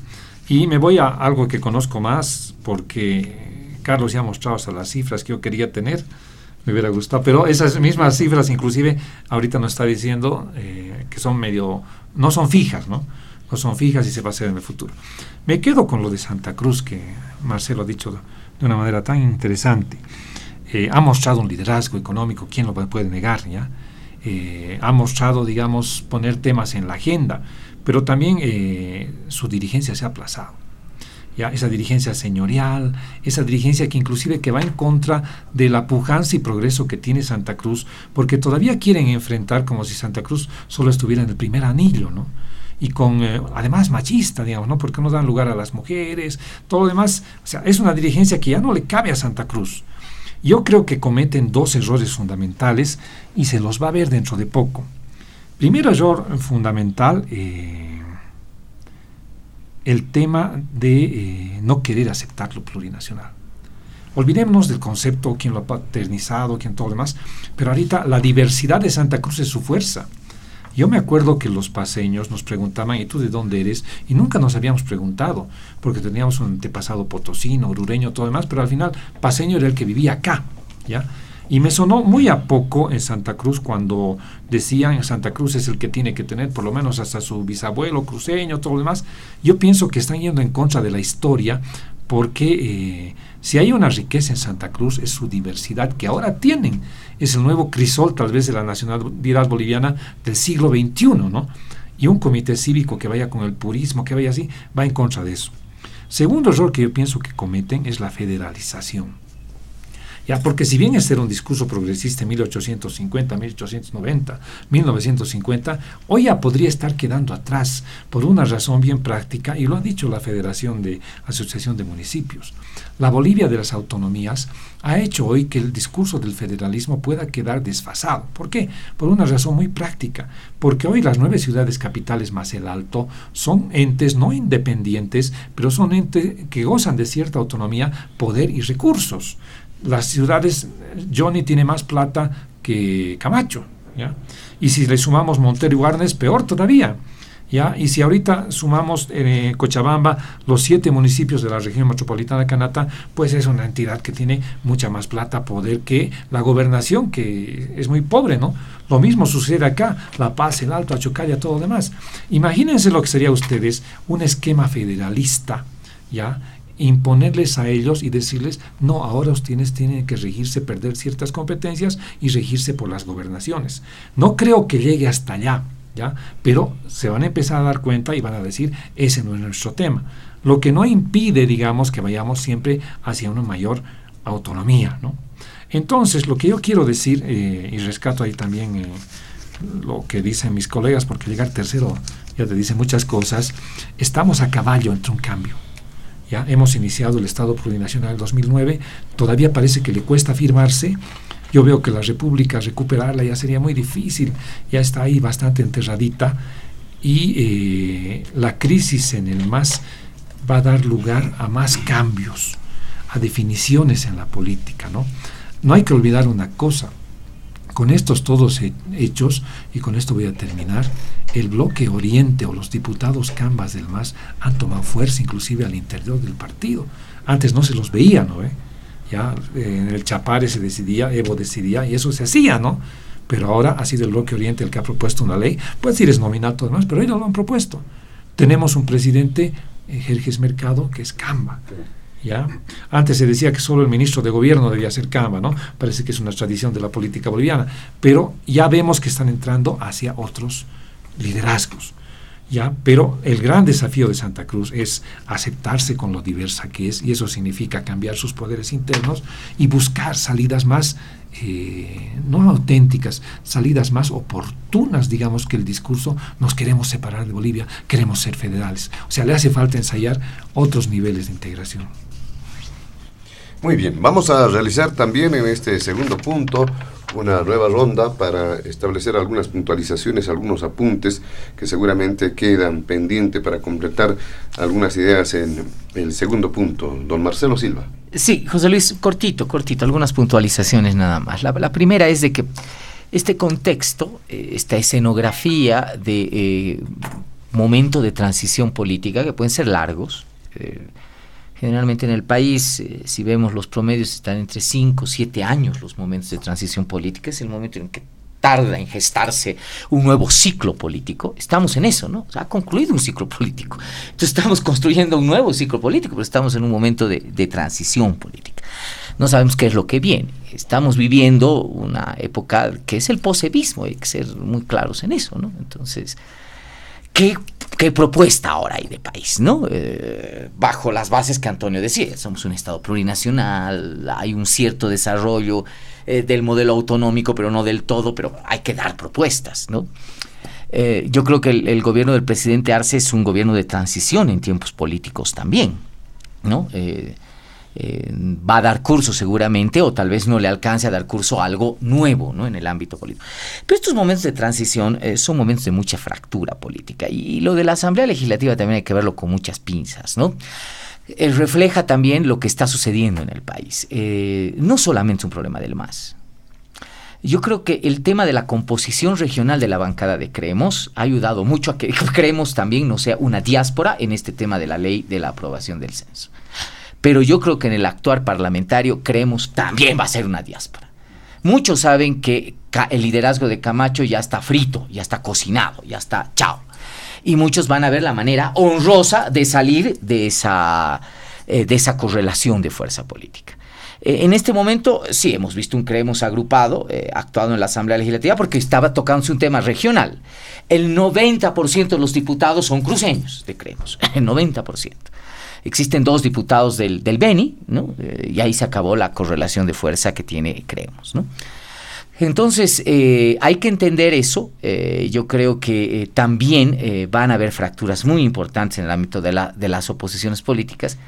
Y me voy a algo que conozco más, porque Carlos ya ha mostrado hasta las cifras que yo quería tener, me hubiera gustado, pero esas mismas cifras inclusive ahorita nos está diciendo eh, que son medio, no son fijas, ¿no? No son fijas y se va a hacer en el futuro. Me quedo con lo de Santa Cruz, que Marcelo ha dicho de una manera tan interesante. Eh, ha mostrado un liderazgo económico, ¿quién lo puede negar? ¿ya? Eh, ha mostrado, digamos, poner temas en la agenda, pero también eh, su dirigencia se ha aplazado. ¿ya? Esa dirigencia señorial, esa dirigencia que inclusive que va en contra de la pujanza y progreso que tiene Santa Cruz, porque todavía quieren enfrentar como si Santa Cruz solo estuviera en el primer anillo, ¿no? Y con, eh, además machista, digamos, ¿no? Porque no dan lugar a las mujeres, todo lo demás, o sea, es una dirigencia que ya no le cabe a Santa Cruz. Yo creo que cometen dos errores fundamentales y se los va a ver dentro de poco. Primero error fundamental, eh, el tema de eh, no querer aceptar lo plurinacional. Olvidémonos del concepto, quien lo ha paternizado, quien todo lo demás, pero ahorita la diversidad de Santa Cruz es su fuerza. Yo me acuerdo que los paseños nos preguntaban, ¿y tú de dónde eres? Y nunca nos habíamos preguntado, porque teníamos un antepasado potosino, orureño, todo demás, pero al final paseño era el que vivía acá, ¿ya? Y me sonó muy a poco en Santa Cruz cuando decían Santa Cruz es el que tiene que tener por lo menos hasta su bisabuelo cruceño, todo lo demás. Yo pienso que están yendo en contra de la historia porque eh, si hay una riqueza en Santa Cruz es su diversidad que ahora tienen. Es el nuevo crisol tal vez de la nacionalidad boliviana del siglo XXI, ¿no? Y un comité cívico que vaya con el purismo, que vaya así, va en contra de eso. Segundo error que yo pienso que cometen es la federalización. Porque si bien este era un discurso progresista en 1850, 1890, 1950, hoy ya podría estar quedando atrás por una razón bien práctica, y lo ha dicho la Federación de Asociación de Municipios. La Bolivia de las Autonomías ha hecho hoy que el discurso del federalismo pueda quedar desfasado. ¿Por qué? Por una razón muy práctica. Porque hoy las nueve ciudades capitales más el alto son entes no independientes, pero son entes que gozan de cierta autonomía, poder y recursos las ciudades, Johnny tiene más plata que Camacho, ¿ya? Y si le sumamos Montero y Guarnes, peor todavía, ¿ya? Y si ahorita sumamos eh, Cochabamba, los siete municipios de la región metropolitana de Canata, pues es una entidad que tiene mucha más plata, poder que la gobernación, que es muy pobre, ¿no? Lo mismo sucede acá, La Paz, el Alto, Achocalla, todo lo demás. Imagínense lo que sería ustedes un esquema federalista, ¿ya? Imponerles a ellos y decirles, no, ahora ustedes tienen que regirse, perder ciertas competencias y regirse por las gobernaciones. No creo que llegue hasta allá, ¿ya? Pero se van a empezar a dar cuenta y van a decir, ese no es nuestro tema. Lo que no impide, digamos, que vayamos siempre hacia una mayor autonomía, ¿no? Entonces, lo que yo quiero decir, eh, y rescato ahí también eh, lo que dicen mis colegas, porque llegar tercero ya te dice muchas cosas, estamos a caballo entre un cambio. Ya hemos iniciado el Estado Plurinacional 2009, todavía parece que le cuesta firmarse. Yo veo que la República recuperarla ya sería muy difícil, ya está ahí bastante enterradita y eh, la crisis en el MAS va a dar lugar a más cambios, a definiciones en la política, ¿no? No hay que olvidar una cosa, con estos todos hechos, y con esto voy a terminar, el bloque Oriente o los diputados Cambas del MAS han tomado fuerza inclusive al interior del partido. Antes no se los veía, ¿no? ¿Eh? Ya en el Chapare se decidía, Evo decidía, y eso se hacía, ¿no? Pero ahora ha sido el bloque Oriente el que ha propuesto una ley. Puede decir es nominato demás, pero ellos lo han propuesto. Tenemos un presidente, eh, Jerjes Mercado, que es Camba. ¿Ya? Antes se decía que solo el ministro de gobierno debía ser Camba, ¿no? Parece que es una tradición de la política boliviana, pero ya vemos que están entrando hacia otros liderazgos. ¿Ya? Pero el gran desafío de Santa Cruz es aceptarse con lo diversa que es, y eso significa cambiar sus poderes internos y buscar salidas más, eh, no auténticas, salidas más oportunas, digamos, que el discurso, nos queremos separar de Bolivia, queremos ser federales. O sea, le hace falta ensayar otros niveles de integración. Muy bien, vamos a realizar también en este segundo punto una nueva ronda para establecer algunas puntualizaciones, algunos apuntes que seguramente quedan pendientes para completar algunas ideas en el segundo punto. Don Marcelo Silva. Sí, José Luis, cortito, cortito, algunas puntualizaciones nada más. La, primera es de que este contexto, eh, esta escenografía de eh, momento de transición política, que pueden ser largos, eh, Generalmente en el país, eh, si vemos los promedios, están entre 5 o 7 años los momentos de transición política. Es el momento en que tarda en gestarse un nuevo ciclo político. Estamos en eso, ¿no? ha concluido un ciclo político. Entonces estamos construyendo un nuevo ciclo político, pero estamos en un momento de, de transición política. No sabemos qué es lo que viene. Estamos viviendo una época que es el posevismo, hay que ser muy claros en eso, ¿no? Entonces, ¿qué qué propuesta ahora hay de país, ¿no? Eh, bajo las bases que Antonio decía, somos un Estado plurinacional, hay un cierto desarrollo eh, del modelo autonómico, pero no del todo, pero hay que dar propuestas, ¿no? Eh, yo creo que el, gobierno del presidente Arce es un gobierno de transición en tiempos políticos también, ¿no? Eh, va a dar curso seguramente o tal vez no le alcance a dar curso a algo nuevo ¿no? en el ámbito político. Pero estos momentos de transición eh, son momentos de mucha fractura política y, lo de la Asamblea Legislativa también hay que verlo con muchas pinzas. ¿no? Eh, refleja también lo que está sucediendo en el país. no solamente es un problema del MAS. Yo creo que el tema de la composición regional de la bancada de Creemos ha ayudado mucho a que Creemos también no sea una diáspora en este tema de la ley de la aprobación del censo pero yo creo que en el actuar parlamentario creemos también va a ser una diáspora. Muchos saben que el liderazgo de Camacho ya está frito, ya está cocinado, ya está chao. Y muchos van a ver la manera honrosa de salir de esa, eh, de esa correlación de fuerza política. Eh, en este momento, sí, hemos visto un creemos agrupado, eh, actuado en la Asamblea Legislativa, porque estaba tocándose un tema regional. El 90% de los diputados son cruceños de creemos, el 90% existen dos diputados del, del Beni, ¿no? Eh, y ahí se acabó la correlación de fuerza que tiene Creemos, ¿no? Entonces, eh, hay que entender eso. Eh, yo creo que también van a haber fracturas muy importantes en el ámbito de, la, de las oposiciones políticas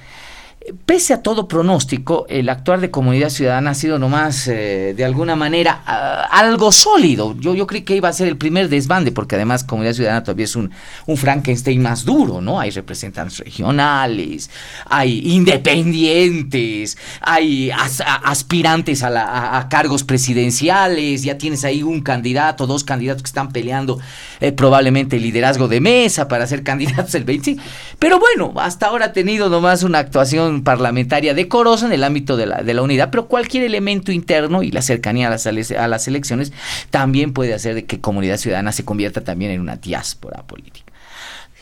Pese a todo pronóstico, el actuar de comunidad ciudadana ha sido nomás, eh, de alguna manera, ah, algo sólido. Yo, yo creí que iba a ser el primer desbande, porque además comunidad ciudadana todavía es un, un Frankenstein más duro, ¿no? Hay representantes regionales, hay independientes, hay aspirantes a, cargos presidenciales, ya tienes ahí un candidato, dos candidatos que están peleando eh, probablemente el liderazgo de mesa para ser candidatos el 20. Pero bueno, hasta ahora ha tenido nomás una actuación parlamentaria decorosa en el ámbito de la, de la unidad, pero cualquier elemento interno y la cercanía a las, elecciones también puede hacer de que comunidad ciudadana se convierta también en una diáspora política.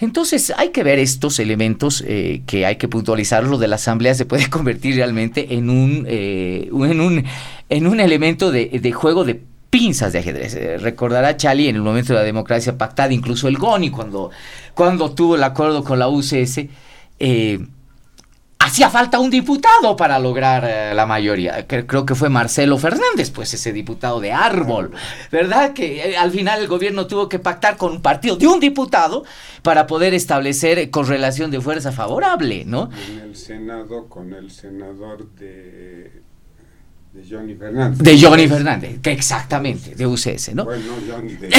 Entonces hay que ver estos elementos eh, que hay que puntualizar. Lo de la asamblea se puede convertir realmente en un, eh, en un, en un elemento de, de juego de pinzas de ajedrez. Eh, recordará Chali en el momento de la democracia pactada, incluso el GONI cuando, cuando tuvo el acuerdo con la UCS. Eh, hacía falta un diputado para lograr eh, la mayoría. Creo que fue Marcelo Fernández, pues ese diputado de árbol, ¿verdad? Que al final el gobierno tuvo que pactar con un partido de un diputado para poder establecer correlación de fuerza favorable, ¿no? En el Senado con el senador de de Johnny Fernández. De Johnny Fernández, que exactamente, de UCS, ¿no? Bueno, Johnny de,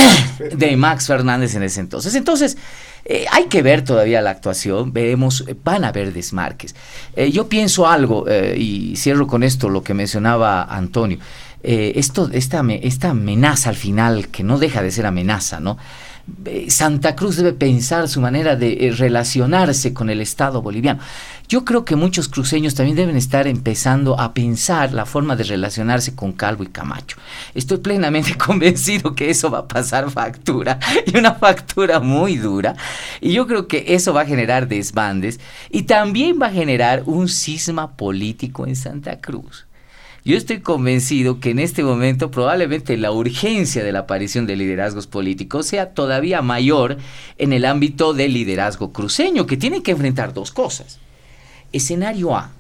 de Max Fernández en ese entonces. Entonces, eh, hay que ver todavía la actuación, veremos, eh, van a haber desmarques. Eh, yo pienso algo, y cierro con esto lo que mencionaba Antonio, esto, esta, esta amenaza al final, que no deja de ser amenaza, ¿no? Santa Cruz debe pensar su manera de relacionarse con el Estado boliviano. Yo creo que muchos cruceños también deben estar empezando a pensar la forma de relacionarse con Calvo y Camacho. Estoy plenamente convencido que eso va a pasar factura y una factura muy dura. Y yo creo que eso va a generar desbandes y también va a generar un cisma político en Santa Cruz. Yo estoy convencido que en este momento probablemente la urgencia de la aparición de liderazgos políticos sea todavía mayor en el ámbito del liderazgo cruceño, que tiene que enfrentar dos cosas. Escenario A.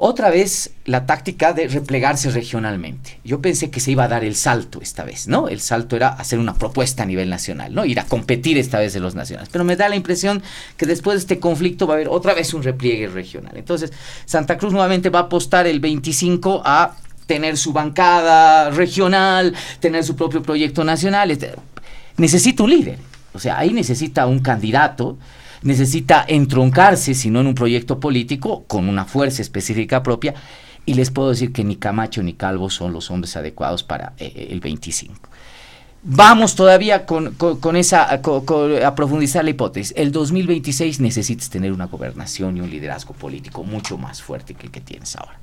Otra vez la táctica de replegarse regionalmente. Yo pensé que se iba a dar el salto esta vez, ¿no? El salto era hacer una propuesta a nivel nacional, ¿no? Ir a competir esta vez de los nacionales. Pero me da la impresión que después de este conflicto va a haber otra vez un repliegue regional. Entonces, Santa Cruz nuevamente va a apostar el 25 a tener su bancada regional, tener su propio proyecto nacional. Necesita un líder. O sea, ahí necesita un candidato necesita entroncarse, si no en un proyecto político, con una fuerza específica propia. Y les puedo decir que ni Camacho ni Calvo son los hombres adecuados para eh, el 25. Vamos todavía con, con, con esa, con, a profundizar la hipótesis. El 2026 necesitas tener una gobernación y un liderazgo político mucho más fuerte que el que tienes ahora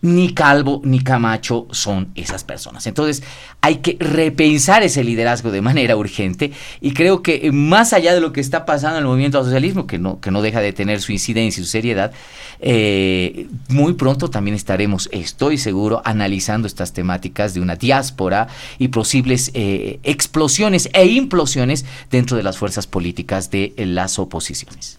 ni Calvo ni Camacho son esas personas. Entonces hay que repensar ese liderazgo de manera urgente y creo que más allá de lo que está pasando en el movimiento al socialismo, que no, que no deja de tener su incidencia y su seriedad, eh, muy pronto también estaremos, estoy seguro, analizando estas temáticas de una diáspora y posibles eh, explosiones e implosiones dentro de las fuerzas políticas de las oposiciones.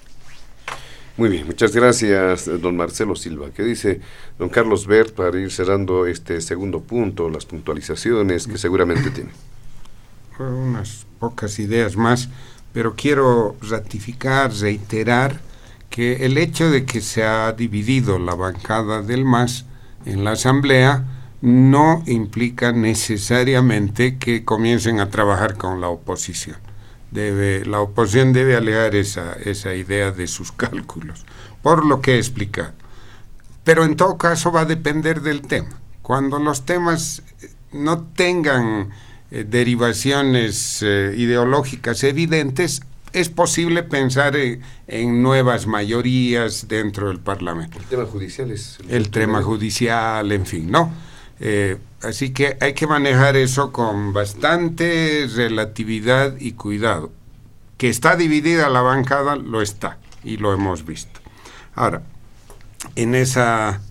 Muy bien, muchas gracias, don Marcelo Silva. ¿Qué dice don Carlos Bert para ir cerrando este segundo punto, las puntualizaciones que seguramente tiene? Unas pocas ideas más, pero quiero ratificar, reiterar que el hecho de que se ha dividido la bancada del MAS en la Asamblea no implica necesariamente que comiencen a trabajar con la oposición debe, la oposición debe alegar esa, esa idea de sus cálculos, por lo que he explicado. Pero en todo caso va a depender del tema. Cuando los temas eh, no tengan eh, derivaciones eh, ideológicas evidentes, es posible pensar en, en, nuevas mayorías dentro del Parlamento. El tema judicial es... El, el tema judicial, en fin, ¿no? Eh, así que hay que manejar eso con bastante relatividad y cuidado. Que está dividida la bancada, lo está, y lo hemos visto. Ahora, en esa,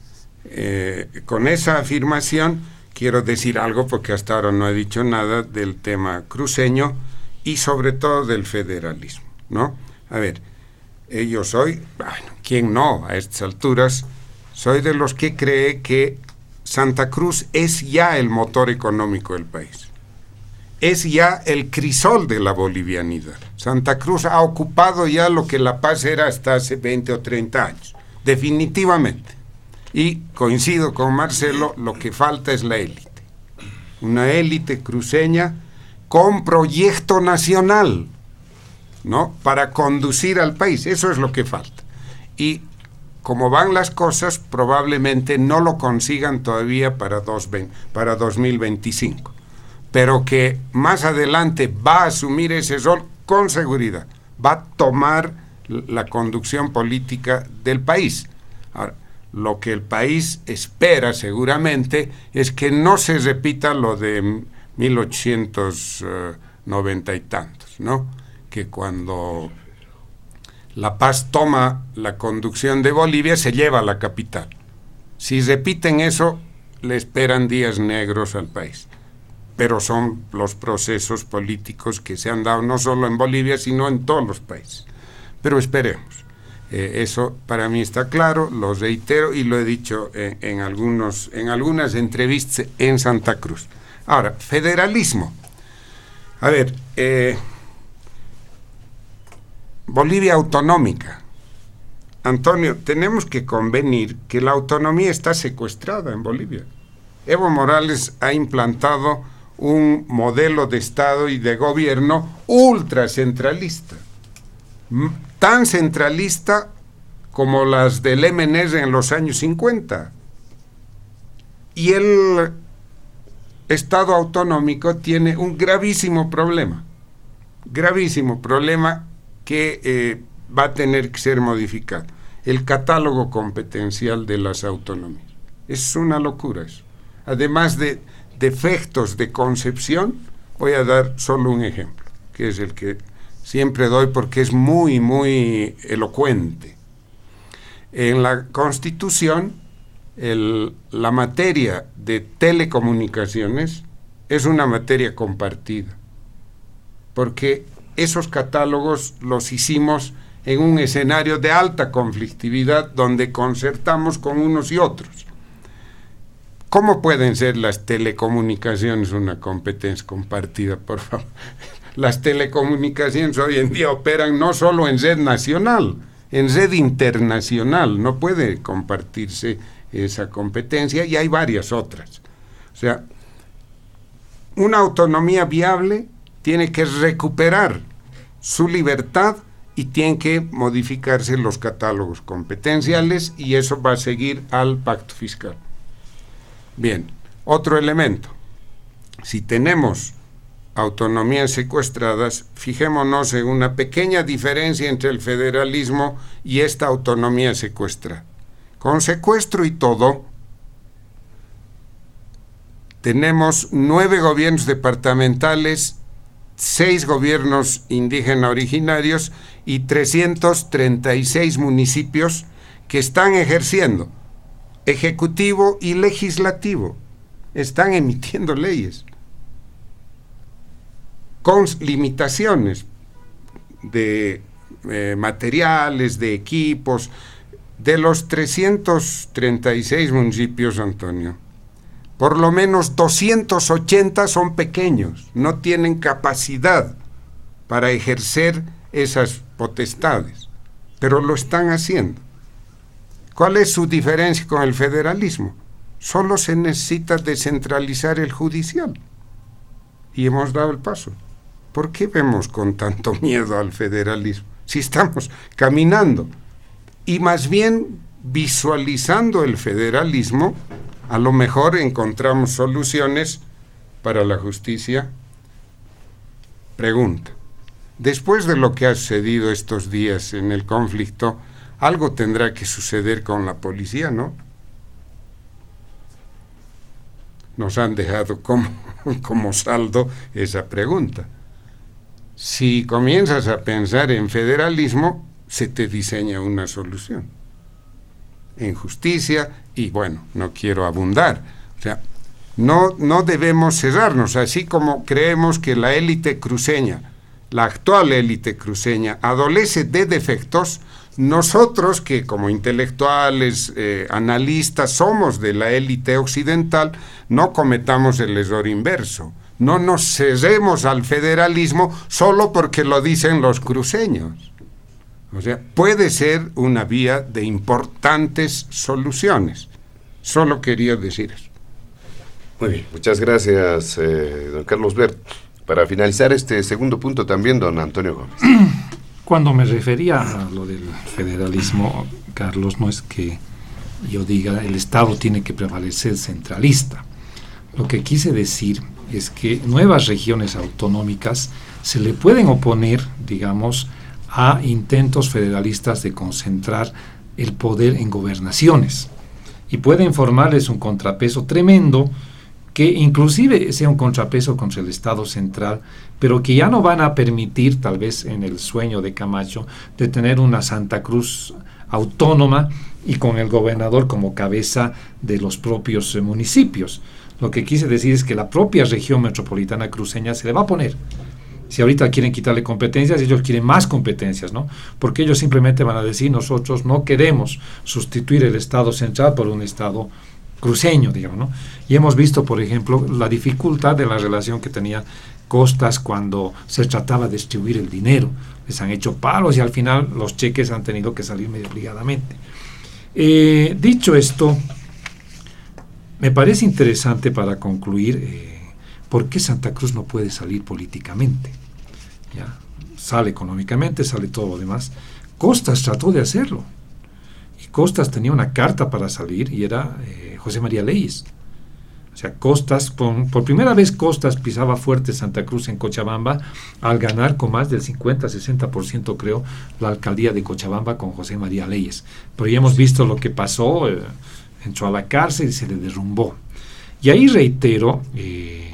eh, con esa afirmación quiero decir algo, porque hasta ahora no he dicho nada del tema cruceño y sobre todo del federalismo, ¿no? A ver, eh, yo soy, bueno, ¿quién no a estas alturas? Soy de los que cree que Santa Cruz es ya el motor económico del país. Es ya el crisol de la bolivianidad. Santa Cruz ha ocupado ya lo que La Paz era hasta hace 20 o 30 años, definitivamente. Y coincido con Marcelo, lo que falta es la élite. Una élite cruceña con proyecto nacional, ¿no? Para conducir al país. Eso es lo que falta. Y como van las cosas, probablemente no lo consigan todavía para, dos, para 2025, pero que más adelante va a asumir ese rol con seguridad, va a tomar la conducción política del país. Lo que el país espera seguramente es que no se repita lo de 1890 y tantos, ¿no? que cuando La Paz toma la conducción de Bolivia se lleva a la capital. Si repiten eso, le esperan días negros al país. Pero son los procesos políticos que se han dado no solo en Bolivia, sino en todos los países. Pero esperemos. Eh, eso para mí está claro, lo reitero y lo he dicho en, algunos, en algunas entrevistas en Santa Cruz. Ahora, federalismo. A ver, eh, Bolivia autonómica. Antonio, tenemos que convenir que la autonomía está secuestrada en Bolivia. Evo Morales ha implantado un modelo de Estado y de gobierno ultracentralista, tan centralista como las del MNR en los años 50. Y el Estado autonómico tiene un gravísimo problema, gravísimo problema que eh, va a tener que ser modificado. El catálogo competencial de las autonomías. Es una locura eso. Además de defectos de concepción, voy a dar solo un ejemplo, que es el que siempre doy porque es muy, muy elocuente. En la Constitución, el, la materia de telecomunicaciones es una materia compartida, porque esos catálogos los hicimos en un escenario de alta conflictividad donde concertamos con unos y otros. ¿Cómo pueden ser las telecomunicaciones una competencia compartida, por favor? Las telecomunicaciones hoy en día operan no solo en red nacional, en red internacional, no puede compartirse esa competencia y hay varias otras. O sea, una autonomía viable tiene que recuperar su libertad y tienen que modificarse los catálogos competenciales y eso va a seguir al pacto fiscal. Bien, otro elemento. Si tenemos autonomías secuestradas, fijémonos en una pequeña diferencia entre el federalismo y esta autonomía secuestrada. Con secuestro y todo, tenemos nueve gobiernos departamentales seis gobiernos indígenas originarios y 336 municipios que están ejerciendo ejecutivo y legislativo, están emitiendo leyes con limitaciones de eh, materiales, de equipos, de los 336 municipios, Antonio por lo menos 280 son pequeños, no tienen capacidad para ejercer esas potestades, pero lo están haciendo. ¿Cuál es su diferencia con el federalismo? Solo se necesita descentralizar el judicial. Y hemos dado el paso. ¿Por qué vemos con tanto miedo al federalismo? Si estamos caminando y más bien visualizando el federalismo a lo mejor encontramos soluciones para la justicia. Pregunta, después de lo que ha sucedido estos días en el conflicto, algo tendrá que suceder con la policía, ¿no? Nos han dejado como, como saldo esa pregunta. Si comienzas a pensar en federalismo, se te diseña una solución en justicia y bueno, no quiero abundar. O sea, no, no debemos cerrarnos, así como creemos que la élite cruceña, la actual élite cruceña, adolece de defectos, nosotros que como intelectuales, eh, analistas, somos de la élite occidental, no cometamos el error inverso. No nos cerremos al federalismo solo porque lo dicen los cruceños. O sea, puede ser una vía de importantes soluciones. Solo quería decir eso. Muy bien, muchas gracias, eh, don Carlos Bert. Para finalizar este segundo punto también, don Antonio Gómez. Cuando me refería a lo del federalismo, Carlos, no es que yo diga el Estado tiene que prevalecer centralista. Lo que quise decir es que nuevas regiones autonómicas se le pueden oponer, digamos, a intentos federalistas de concentrar el poder en gobernaciones y pueden formarles un contrapeso tremendo que inclusive sea un contrapeso contra el Estado central, pero que ya no van a permitir, tal vez en el sueño de Camacho, de tener una Santa Cruz autónoma y con el gobernador como cabeza de los propios eh, municipios. Lo que quise decir es que la propia región metropolitana cruceña se le va a poner. Si ahorita quieren quitarle competencias, ellos quieren más competencias, ¿no? Porque ellos simplemente van a decir, nosotros no queremos sustituir el Estado central por un Estado cruceño, digamos, ¿no? Y hemos visto, por ejemplo, la dificultad de la relación que tenía Costas cuando se trataba de distribuir el dinero. Les han hecho palos y al final los cheques han tenido que salir medio obligadamente. Eh, dicho esto, me parece interesante para concluir eh, por qué Santa Cruz no puede salir políticamente. ¿Ya? Sale económicamente, sale todo lo demás. Costas trató de hacerlo. Y Costas tenía una carta para salir y era eh, José María Leyes. O sea, Costas, por, por, primera vez Costas pisaba fuerte Santa Cruz en Cochabamba al ganar con más del 50-60% creo la alcaldía de Cochabamba con José María Leyes. Pero ya hemos visto lo que pasó, eh, entró a la cárcel y se le derrumbó. Y ahí reitero, eh,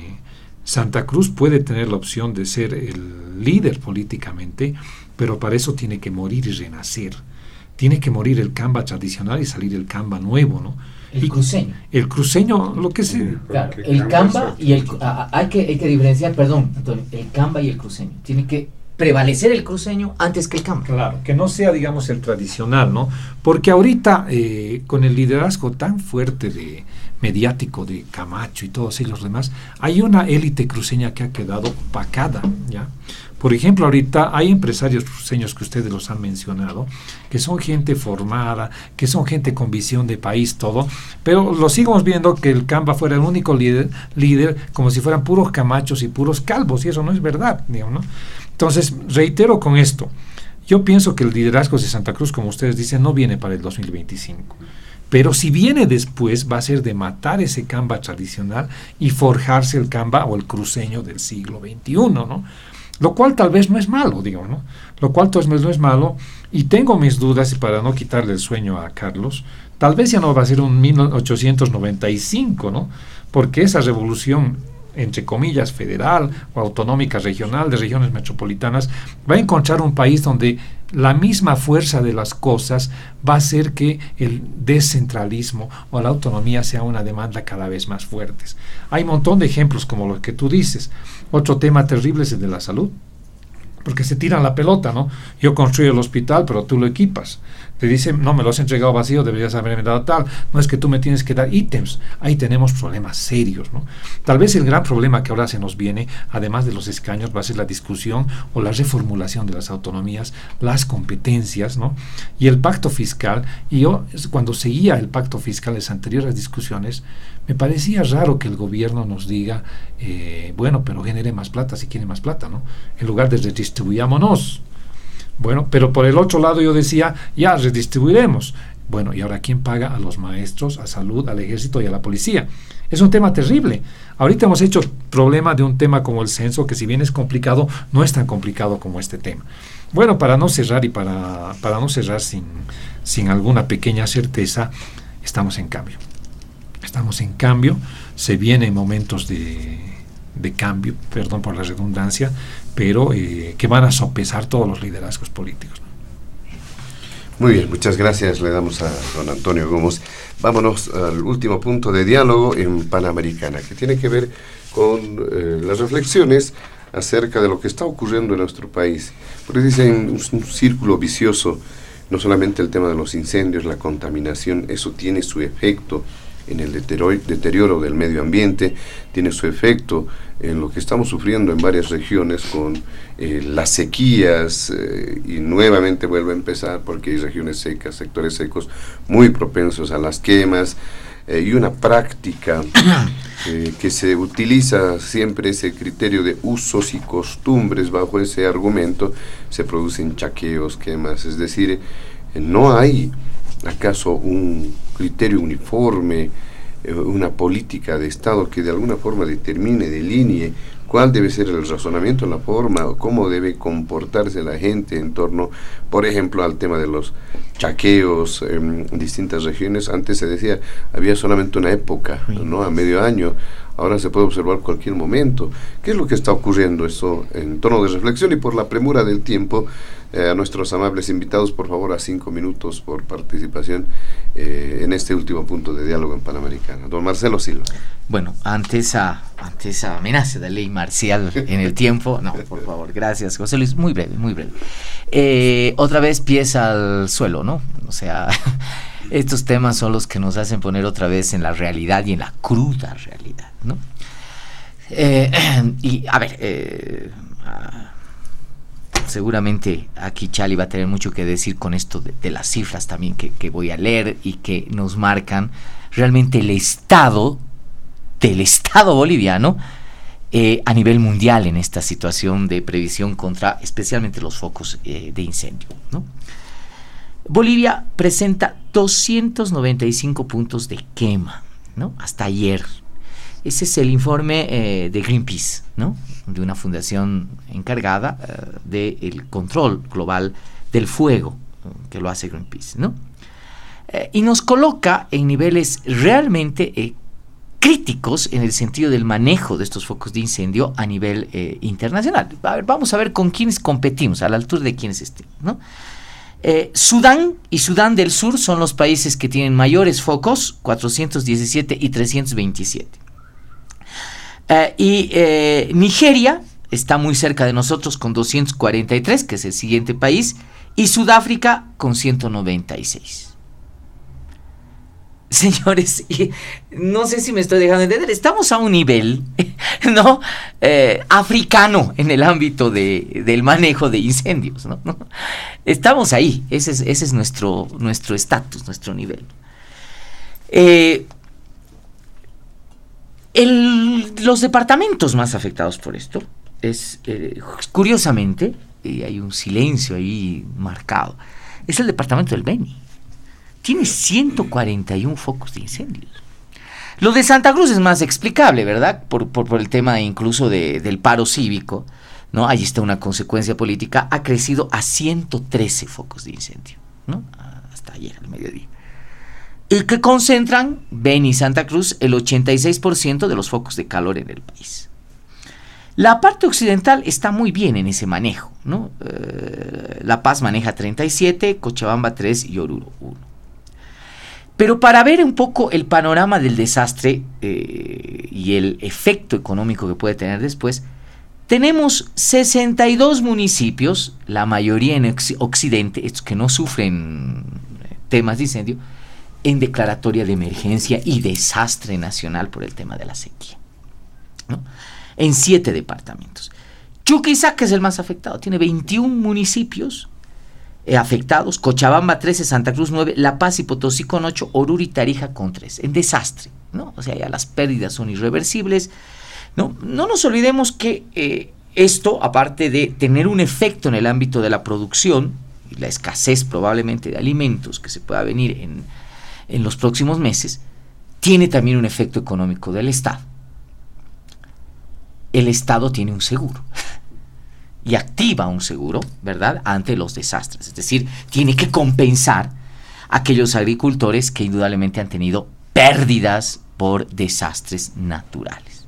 Santa Cruz puede tener la opción de ser el líder políticamente, pero para eso tiene que morir y renacer. Tiene que morir el Camba tradicional y salir el Camba nuevo, ¿no? El cruceño. El cruceño, lo que se... Claro, el Camba y el... hay, que, hay que diferenciar, perdón, Antonio, el Camba y el cruceño. Tiene que prevalecer el cruceño antes que el Camba. Claro, que no sea, digamos, el tradicional, ¿no? Porque ahorita, eh, con el liderazgo tan fuerte de mediático de Camacho y todos ellos demás, hay una élite cruceña que ha quedado opacada, ¿ya? Por ejemplo, ahorita hay empresarios cruceños que ustedes los han mencionado, que son gente formada, que son gente con visión de país, todo, pero lo sigamos viendo que el Camba fuera el único líder, líder como si fueran puros camachos y puros calvos, y eso no es verdad, digamos, ¿no? Entonces, reitero con esto, yo pienso que el liderazgo de Santa Cruz, como ustedes dicen, no viene para el 2025. Pero si viene después, va a ser de matar ese Camba tradicional y forjarse el Camba o el cruceño del siglo XXI, ¿no? Lo cual tal vez no es malo, digo, ¿no? Lo cual tal vez no es malo. Y tengo mis dudas, y para no quitarle el sueño a Carlos, tal vez ya no va a ser un 1895, ¿no? Porque esa revolución, entre comillas, federal o autonómica regional de regiones metropolitanas, va a encontrar un país donde la misma fuerza de las cosas va a hacer que el descentralismo o la autonomía sea una demanda cada vez más fuerte. Hay un montón de ejemplos como los que tú dices. Otro tema terrible es el de la salud, porque se tiran la pelota, ¿no? Yo construyo el hospital, pero tú lo equipas. Te dicen, no, me lo has entregado vacío, deberías haberme dado tal. No es que tú me tienes que dar ítems. Ahí tenemos problemas serios, ¿no? Tal vez el gran problema que ahora se nos viene, además de los escaños, va a ser la discusión o la reformulación de las autonomías, las competencias, ¿no? Y el pacto fiscal. Y yo, cuando seguía el pacto fiscal, las anteriores discusiones, me parecía raro que el gobierno nos diga, eh, bueno, pero genere más plata si quiere más plata, ¿no? En lugar de redistribuyámonos. Bueno, pero por el otro lado yo decía, ya redistribuiremos. Bueno, ¿y ahora quién paga a los maestros, a salud, al ejército y a la policía? Es un tema terrible. Ahorita hemos hecho problema de un tema como el censo, que si bien es complicado, no es tan complicado como este tema. Bueno, para no cerrar y para, para no cerrar sin, sin alguna pequeña certeza, estamos en cambio. Estamos en cambio, se vienen momentos de, de cambio, perdón por la redundancia, pero eh, que van a sopesar todos los liderazgos políticos. Muy bien, muchas gracias le damos a don Antonio Gómez. Vámonos al último punto de diálogo en Panamericana, que tiene que ver con eh, las reflexiones acerca de lo que está ocurriendo en nuestro país. Porque dicen un, un círculo vicioso, no solamente el tema de los incendios, la contaminación, eso tiene su efecto en el deterioro del medio ambiente, tiene su efecto en lo que estamos sufriendo en varias regiones con eh, las sequías eh, y nuevamente vuelve a empezar porque hay regiones secas, sectores secos muy propensos a las quemas eh, y una práctica que se utiliza siempre ese criterio de usos y costumbres bajo ese argumento, se producen chaqueos, quemas, es decir, no hay acaso un criterio uniforme, eh, una política de Estado que de alguna forma determine, delinee cuál debe ser el razonamiento, la forma, cómo debe comportarse la gente en torno, por ejemplo, al tema de los chaqueos en distintas regiones. Antes se decía, había solamente una época, ¿no? A medio año. Ahora se puede observar cualquier momento. ¿Qué es lo que está ocurriendo eso en tono de reflexión y por la premura del tiempo? Eh, a nuestros amables invitados, por favor, a cinco minutos por participación eh, en este último punto de diálogo en Panamericana. Don Marcelo Silva. Bueno, ante esa, ante esa amenaza de ley marcial en el tiempo, no, por favor, gracias, José Luis, muy breve, muy breve. Eh, otra vez pies al suelo, ¿no? O sea, estos temas son los que nos hacen poner otra vez en la realidad y en la cruda realidad, ¿no? y a ver, seguramente aquí Chali va a tener mucho que decir con esto de, las cifras también que, voy a leer y que nos marcan realmente el estado del Estado boliviano eh, a nivel mundial en esta situación de previsión contra especialmente los focos eh, de incendio. Bolivia presenta 295 puntos de quema. Hasta ayer, ese es el informe eh, de Greenpeace, ¿no? de una fundación encargada eh, del control global del fuego, que lo hace Greenpeace. ¿no? Eh, y nos coloca en niveles realmente críticos en el sentido del manejo de estos focos de incendio a nivel internacional. vamos a ver con quiénes competimos, a la altura de quiénes estén. ¿no? Sudán y Sudán del Sur son los países que tienen mayores focos, 417 y 327. Eh, y eh, Nigeria está muy cerca de nosotros con 243, que es el siguiente país, y Sudáfrica con 196. Señores, no sé si me estoy dejando entender, estamos a un nivel, ¿no? Eh, africano en el ámbito del manejo de incendios, ¿no? Estamos ahí, ese es, ese es nuestro estatus, nuestro, nivel. Los departamentos más afectados por esto es, eh, curiosamente, y hay un silencio ahí marcado, es el departamento del Beni. Tiene 141 focos de incendios. Lo de Santa Cruz es más explicable, ¿verdad? Por, el tema incluso del paro cívico, ¿no? Ahí está una consecuencia política, ha crecido a 113 focos de incendio, ¿no? Hasta ayer al mediodía que concentran, Beni y Santa Cruz, el 86% de los focos de calor en el país. La parte occidental está muy bien en ese manejo. ¿no? Eh, la Paz maneja 37, Cochabamba 3 y Oruro 1. Pero para ver un poco el panorama del desastre eh, y el efecto económico que puede tener después, tenemos 62 municipios, la mayoría en Occidente, que no sufren temas de incendio, en declaratoria de emergencia y desastre nacional por el tema de la sequía. En siete departamentos. Chuquisaca es el más afectado, tiene 21 municipios eh, afectados, Cochabamba 13, Santa Cruz 9, La Paz y Potosí con 8, Oruro y Tarija con 3, en desastre, ¿no? O sea, ya las pérdidas son irreversibles. No, no nos olvidemos que eh, esto, aparte de tener un efecto en el ámbito de la producción, y la escasez probablemente de alimentos que se pueda venir en en los próximos meses, tiene también un efecto económico del Estado. El Estado tiene un seguro y activa un seguro, ¿verdad?, ante los desastres. Es decir, tiene que compensar a aquellos agricultores que indudablemente han tenido pérdidas por desastres naturales.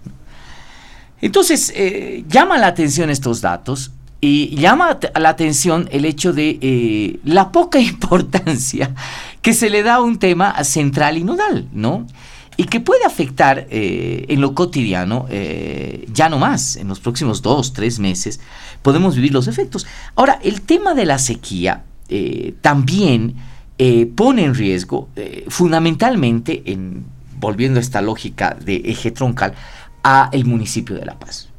Entonces, eh, llama la atención estos datos y llama la atención el hecho de eh, la poca importancia que se le da un tema central y nodal, ¿no? Y que puede afectar eh, en lo cotidiano, eh, ya no más, en los próximos dos, tres meses, podemos vivir los efectos. Ahora, el tema de la sequía también pone en riesgo, fundamentalmente, en, volviendo a esta lógica de eje troncal, a el municipio de La Paz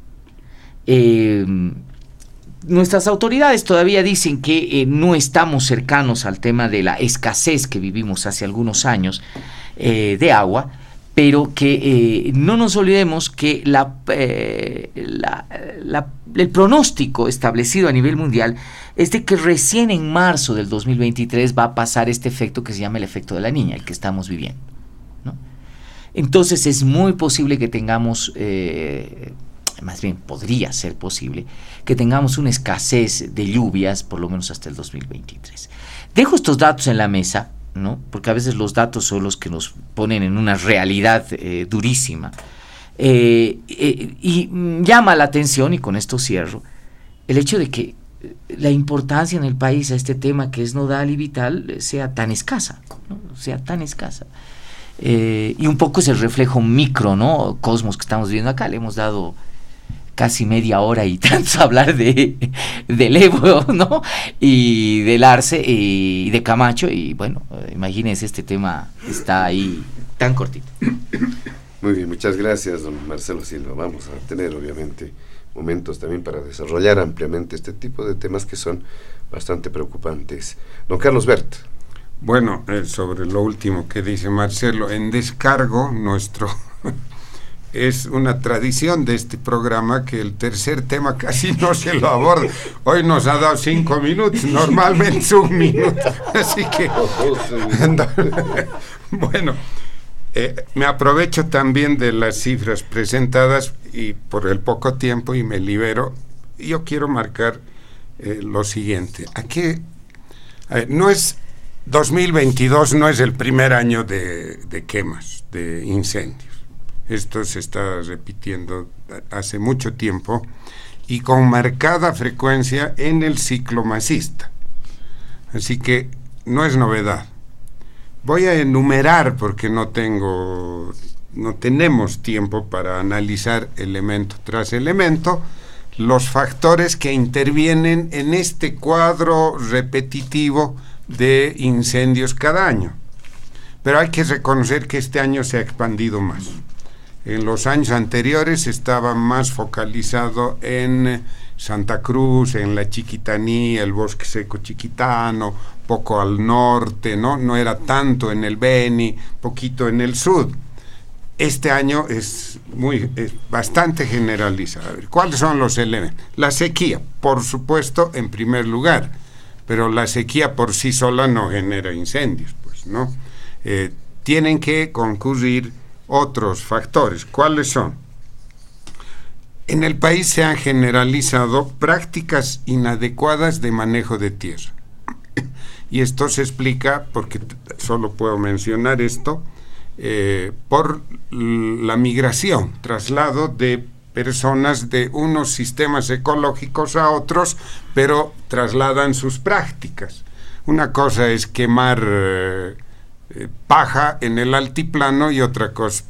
nuestras autoridades todavía dicen que eh, no estamos cercanos al tema de la escasez que vivimos hace algunos años eh, de agua, pero que eh, no nos olvidemos que el pronóstico establecido a nivel mundial es de que recién en marzo del 2023 va a pasar este efecto que se llama el efecto de la niña, el que estamos viviendo. Entonces es muy posible que tengamos más bien podría ser posible, que tengamos una escasez de lluvias por lo menos hasta el 2023. Dejo estos datos en la mesa, ¿no? porque a veces los datos son los que nos ponen en una realidad eh, durísima. Eh, eh, y llama la atención, y con esto cierro, el hecho de que la importancia en el país a este tema que es nodal y vital sea tan escasa, sea tan escasa. y un poco es el reflejo micro, ¿no? Cosmos que estamos viendo acá, le hemos dado casi media hora y tanto hablar de del Evo, ¿no? Y del Arce y de Camacho y bueno, imagínense este tema está ahí tan cortito. Muy bien, muchas gracias, don Marcelo Silva. Vamos a tener obviamente momentos también para desarrollar ampliamente este tipo de temas que son bastante preocupantes. Don Carlos Bert. Bueno, eh, sobre lo último que dice Marcelo, en descargo nuestro es una tradición de este programa que el tercer tema casi no se lo aborda. Hoy nos ha dado cinco minutos, normalmente un minuto. Así que, bueno, eh, me aprovecho también de las cifras presentadas y por el poco tiempo y me libero. Yo quiero marcar eh, lo siguiente. Aquí no es 2022, no es el primer año de, de quemas, de incendios esto se está repitiendo hace mucho tiempo y con marcada frecuencia en el ciclo masista. Así que no es novedad. Voy a enumerar porque no tengo no tenemos tiempo para analizar elemento tras elemento los factores que intervienen en este cuadro repetitivo de incendios cada año. Pero hay que reconocer que este año se ha expandido más. En los años anteriores estaba más focalizado en Santa Cruz, en la Chiquitaní, el bosque seco chiquitano, poco al norte, ¿no? No era tanto en el Beni, poquito en el sur. Este año es muy bastante generalizado. ¿Cuáles son los elementos? La sequía, por supuesto, en primer lugar, pero la sequía por sí sola no genera incendios, pues, ¿no? Eh, tienen que concurrir otros factores. ¿Cuáles son? En el país se han generalizado prácticas inadecuadas de manejo de tierra. Y esto se explica, porque solo puedo mencionar esto, eh, por la migración, traslado de personas de unos sistemas ecológicos a otros, pero trasladan sus prácticas. Una cosa es quemar eh, paja en el altiplano y otra cosa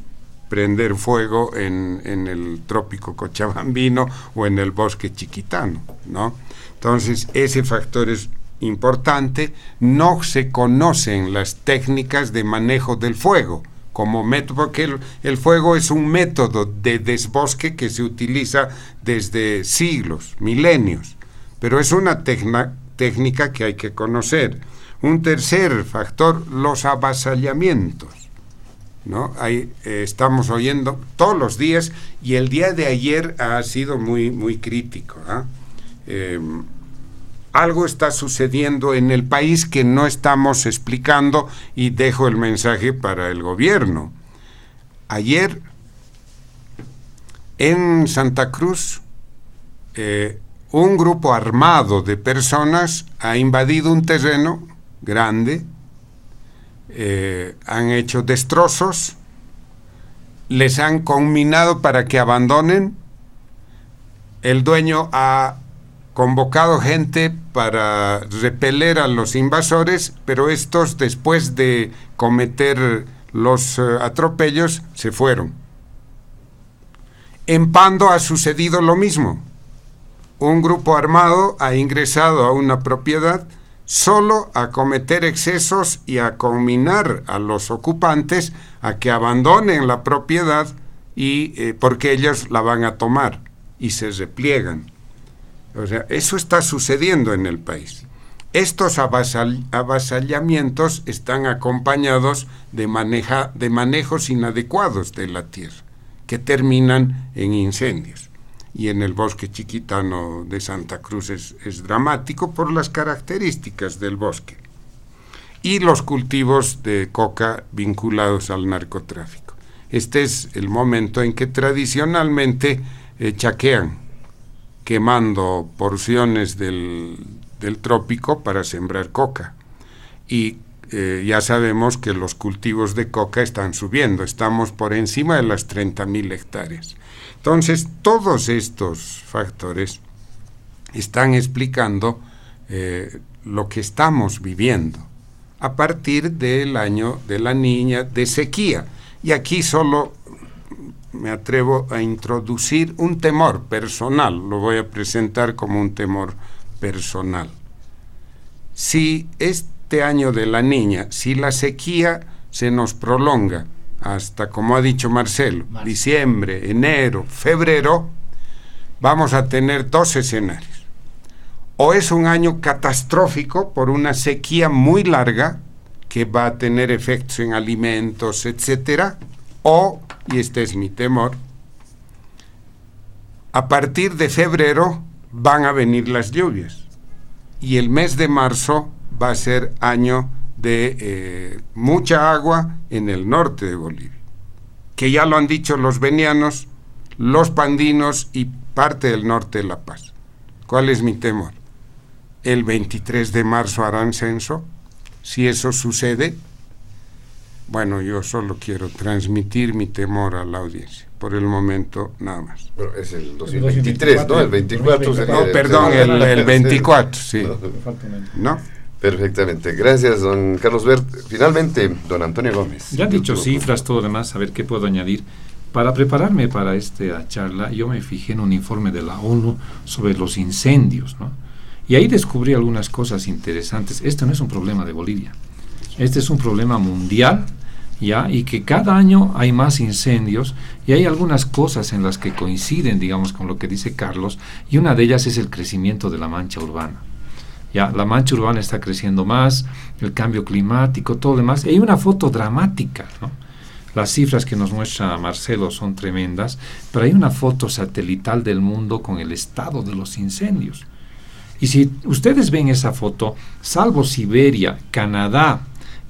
prender fuego en, en, el trópico cochabambino o en el bosque chiquitano, ¿no? Entonces, ese factor es importante. No se conocen las técnicas de manejo del fuego como método, porque el fuego es un método de desbosque que se utiliza desde siglos, milenios, pero es una técnica que hay que conocer. Un tercer factor, los avasallamientos. ¿no? Ahí eh, estamos oyendo todos los días y el día de ayer ha sido muy, muy crítico. ¿ah? Em, algo está sucediendo en el país que no estamos explicando y dejo el mensaje para el gobierno. Ayer en Santa Cruz eh, un grupo armado de personas ha invadido un terreno grande, eh, han hecho destrozos, les han conminado para que abandonen, el dueño ha convocado gente para repeler a los invasores, pero estos después de cometer los eh, atropellos se fueron. En Pando ha sucedido lo mismo. Un grupo armado ha ingresado a una propiedad solo a cometer excesos y a combinar a los ocupantes a que abandonen la propiedad y eh, porque ellos la van a tomar y se repliegan. O sea, eso está sucediendo en el país. Estos avasallamientos están acompañados de, maneja, de manejos inadecuados de la tierra, que terminan en incendios y en el bosque chiquitano de Santa Cruz es, dramático por las características del bosque y los cultivos de coca vinculados al narcotráfico. Este es el momento en que tradicionalmente eh, chaquean, quemando porciones del, del, trópico para sembrar coca. Y eh, ya sabemos que los cultivos de coca están subiendo, estamos por encima de las 30.000 hectáreas. Entonces, todos estos factores están explicando eh, lo que estamos viviendo a partir del año de la niña de sequía. Y aquí solo me atrevo a introducir un temor personal, lo voy a presentar como un temor personal. Si este año de la niña, si la sequía se nos prolonga hasta, como ha dicho Marcelo, diciembre, enero, febrero, vamos a tener dos escenarios. O es un año catastrófico por una sequía muy larga que va a tener efectos en alimentos, etcétera, o, y este es mi temor, a partir de febrero van a venir las lluvias y el mes de marzo va a ser año de eh, mucha agua en el norte de Bolivia, que ya lo han dicho los venianos, los pandinos y parte del norte de La Paz. ¿Cuál es mi temor? El 23 de marzo harán censo. Si eso sucede, bueno, yo solo quiero transmitir mi temor a la audiencia. Por el momento, nada más. Bueno, es el 2023, ¿no? El 24 No, perdón, el, 24, sí. ¿No? Perfectamente. Gracias, don Carlos Bert. Finalmente, don Antonio Gómez. Ya han dicho cifras, todo lo demás, a ver qué puedo añadir. Para prepararme para esta charla, yo me fijé en un informe de la ONU sobre los incendios, ¿no? Y ahí descubrí algunas cosas interesantes. Este no es un problema de Bolivia. Este es un problema mundial ¿ya? y que cada año hay más incendios y hay algunas cosas en las que coinciden, digamos, con lo que dice Carlos, y una de ellas es el crecimiento de la mancha urbana. La mancha urbana está creciendo más, el cambio climático, todo lo demás. Hay una foto dramática, Las cifras que nos muestra Marcelo son tremendas, pero hay una foto satelital del mundo con el estado de los incendios. Y si ustedes ven esa foto, salvo Siberia, Canadá,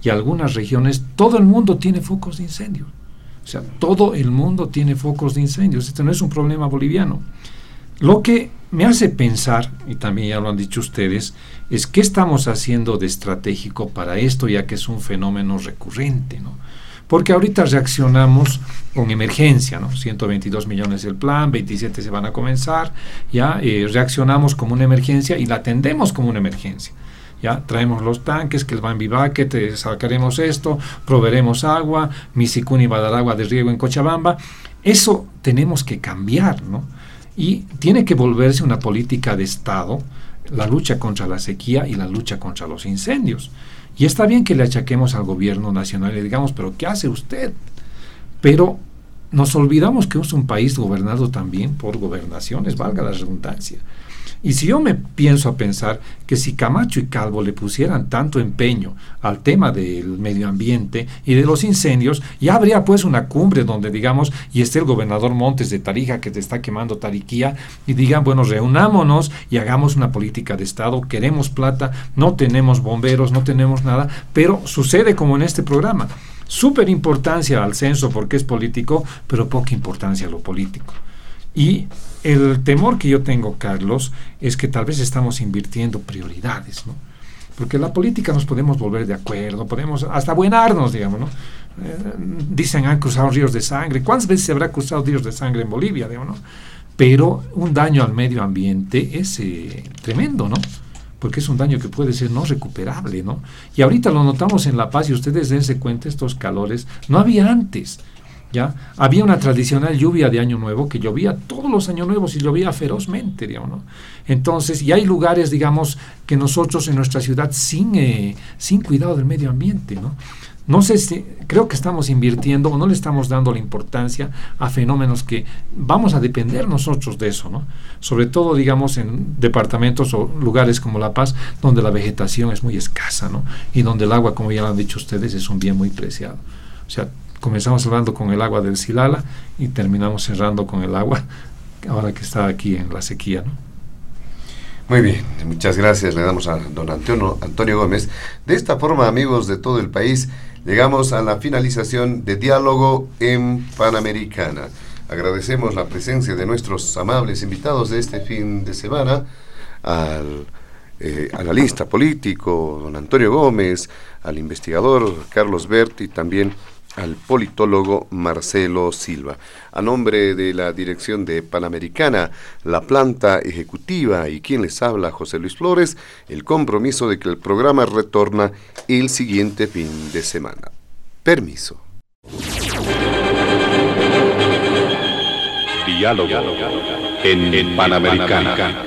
y algunas regiones, todo el mundo tiene focos de incendio. O sea, todo el mundo tiene focos de incendios. Este no es un problema boliviano. Lo que me hace pensar, y también ya lo han dicho ustedes, es qué estamos haciendo de estratégico para esto, ya que es un fenómeno recurrente, ¿no? Porque ahorita reaccionamos con emergencia, ¿no? 122 millones el plan, 27 se van a comenzar, ya eh, reaccionamos como una emergencia y la atendemos como una emergencia ya traemos los tanques, que el Vivaque, te sacaremos esto, proveeremos agua, Misicuni va a dar agua de riego en Cochabamba. Eso tenemos que cambiar, ¿no? Y tiene que volverse una política de Estado, la lucha contra la sequía y la lucha contra los incendios. Y está bien que le achaquemos al gobierno nacional y le digamos, pero ¿qué hace usted? Pero nos olvidamos que es un país gobernado también por gobernaciones, valga la redundancia. Y si yo me pienso a pensar que si Camacho y Calvo le pusieran tanto empeño al tema del medio ambiente y de los incendios, ya habría pues una cumbre donde digamos, y esté el gobernador Montes de Tarija que te está quemando Tariquía, y digan, bueno, reunámonos y hagamos una política de Estado, queremos plata, no tenemos bomberos, no tenemos nada, pero sucede como en este programa. Súper importancia al censo porque es político, pero poca importancia a lo político. Y el temor que yo tengo, Carlos, es que tal vez estamos invirtiendo prioridades, ¿no? Porque la política nos podemos volver de acuerdo, podemos hasta buenarnos, digamos, ¿no? Eh, dicen han cruzado ríos de sangre. ¿Cuántas veces se habrá cruzado ríos de sangre en Bolivia, digamos, ¿no? Pero un daño al medio ambiente es eh, tremendo, ¿no? Porque es un daño que puede ser no recuperable, ¿no? Y ahorita lo notamos en La Paz y ustedes dense cuenta, estos calores no había antes. ¿Ya? Había una tradicional lluvia de Año Nuevo que llovía todos los años nuevos y llovía ferozmente, digamos, Entonces, y hay lugares, digamos, que nosotros en nuestra ciudad sin, eh, sin cuidado del medio ambiente, ¿no? No sé si, creo que estamos invirtiendo o no le estamos dando la importancia a fenómenos que vamos a depender nosotros de eso, ¿no? Sobre todo, digamos, en departamentos o lugares como La Paz, donde la vegetación es muy escasa, ¿no? Y donde el agua, como ya lo han dicho ustedes, es un bien muy preciado. O sea, comenzamos hablando con el agua del Silala y terminamos cerrando con el agua ahora que está aquí en la sequía. Muy bien, muchas gracias. Le damos a don Antonio, Antonio Gómez. De esta forma, amigos de todo el país, llegamos a la finalización de Diálogo en Panamericana. Agradecemos la presencia de nuestros amables invitados de este fin de semana, al eh, analista político, don Antonio Gómez, al investigador Carlos Bert y también al politólogo Marcelo Silva. A nombre de la dirección de Panamericana, la planta ejecutiva y quien les habla, José Luis Flores, el compromiso de que el programa retorna el siguiente fin de semana. Permiso. Diálogo en, Panamericana.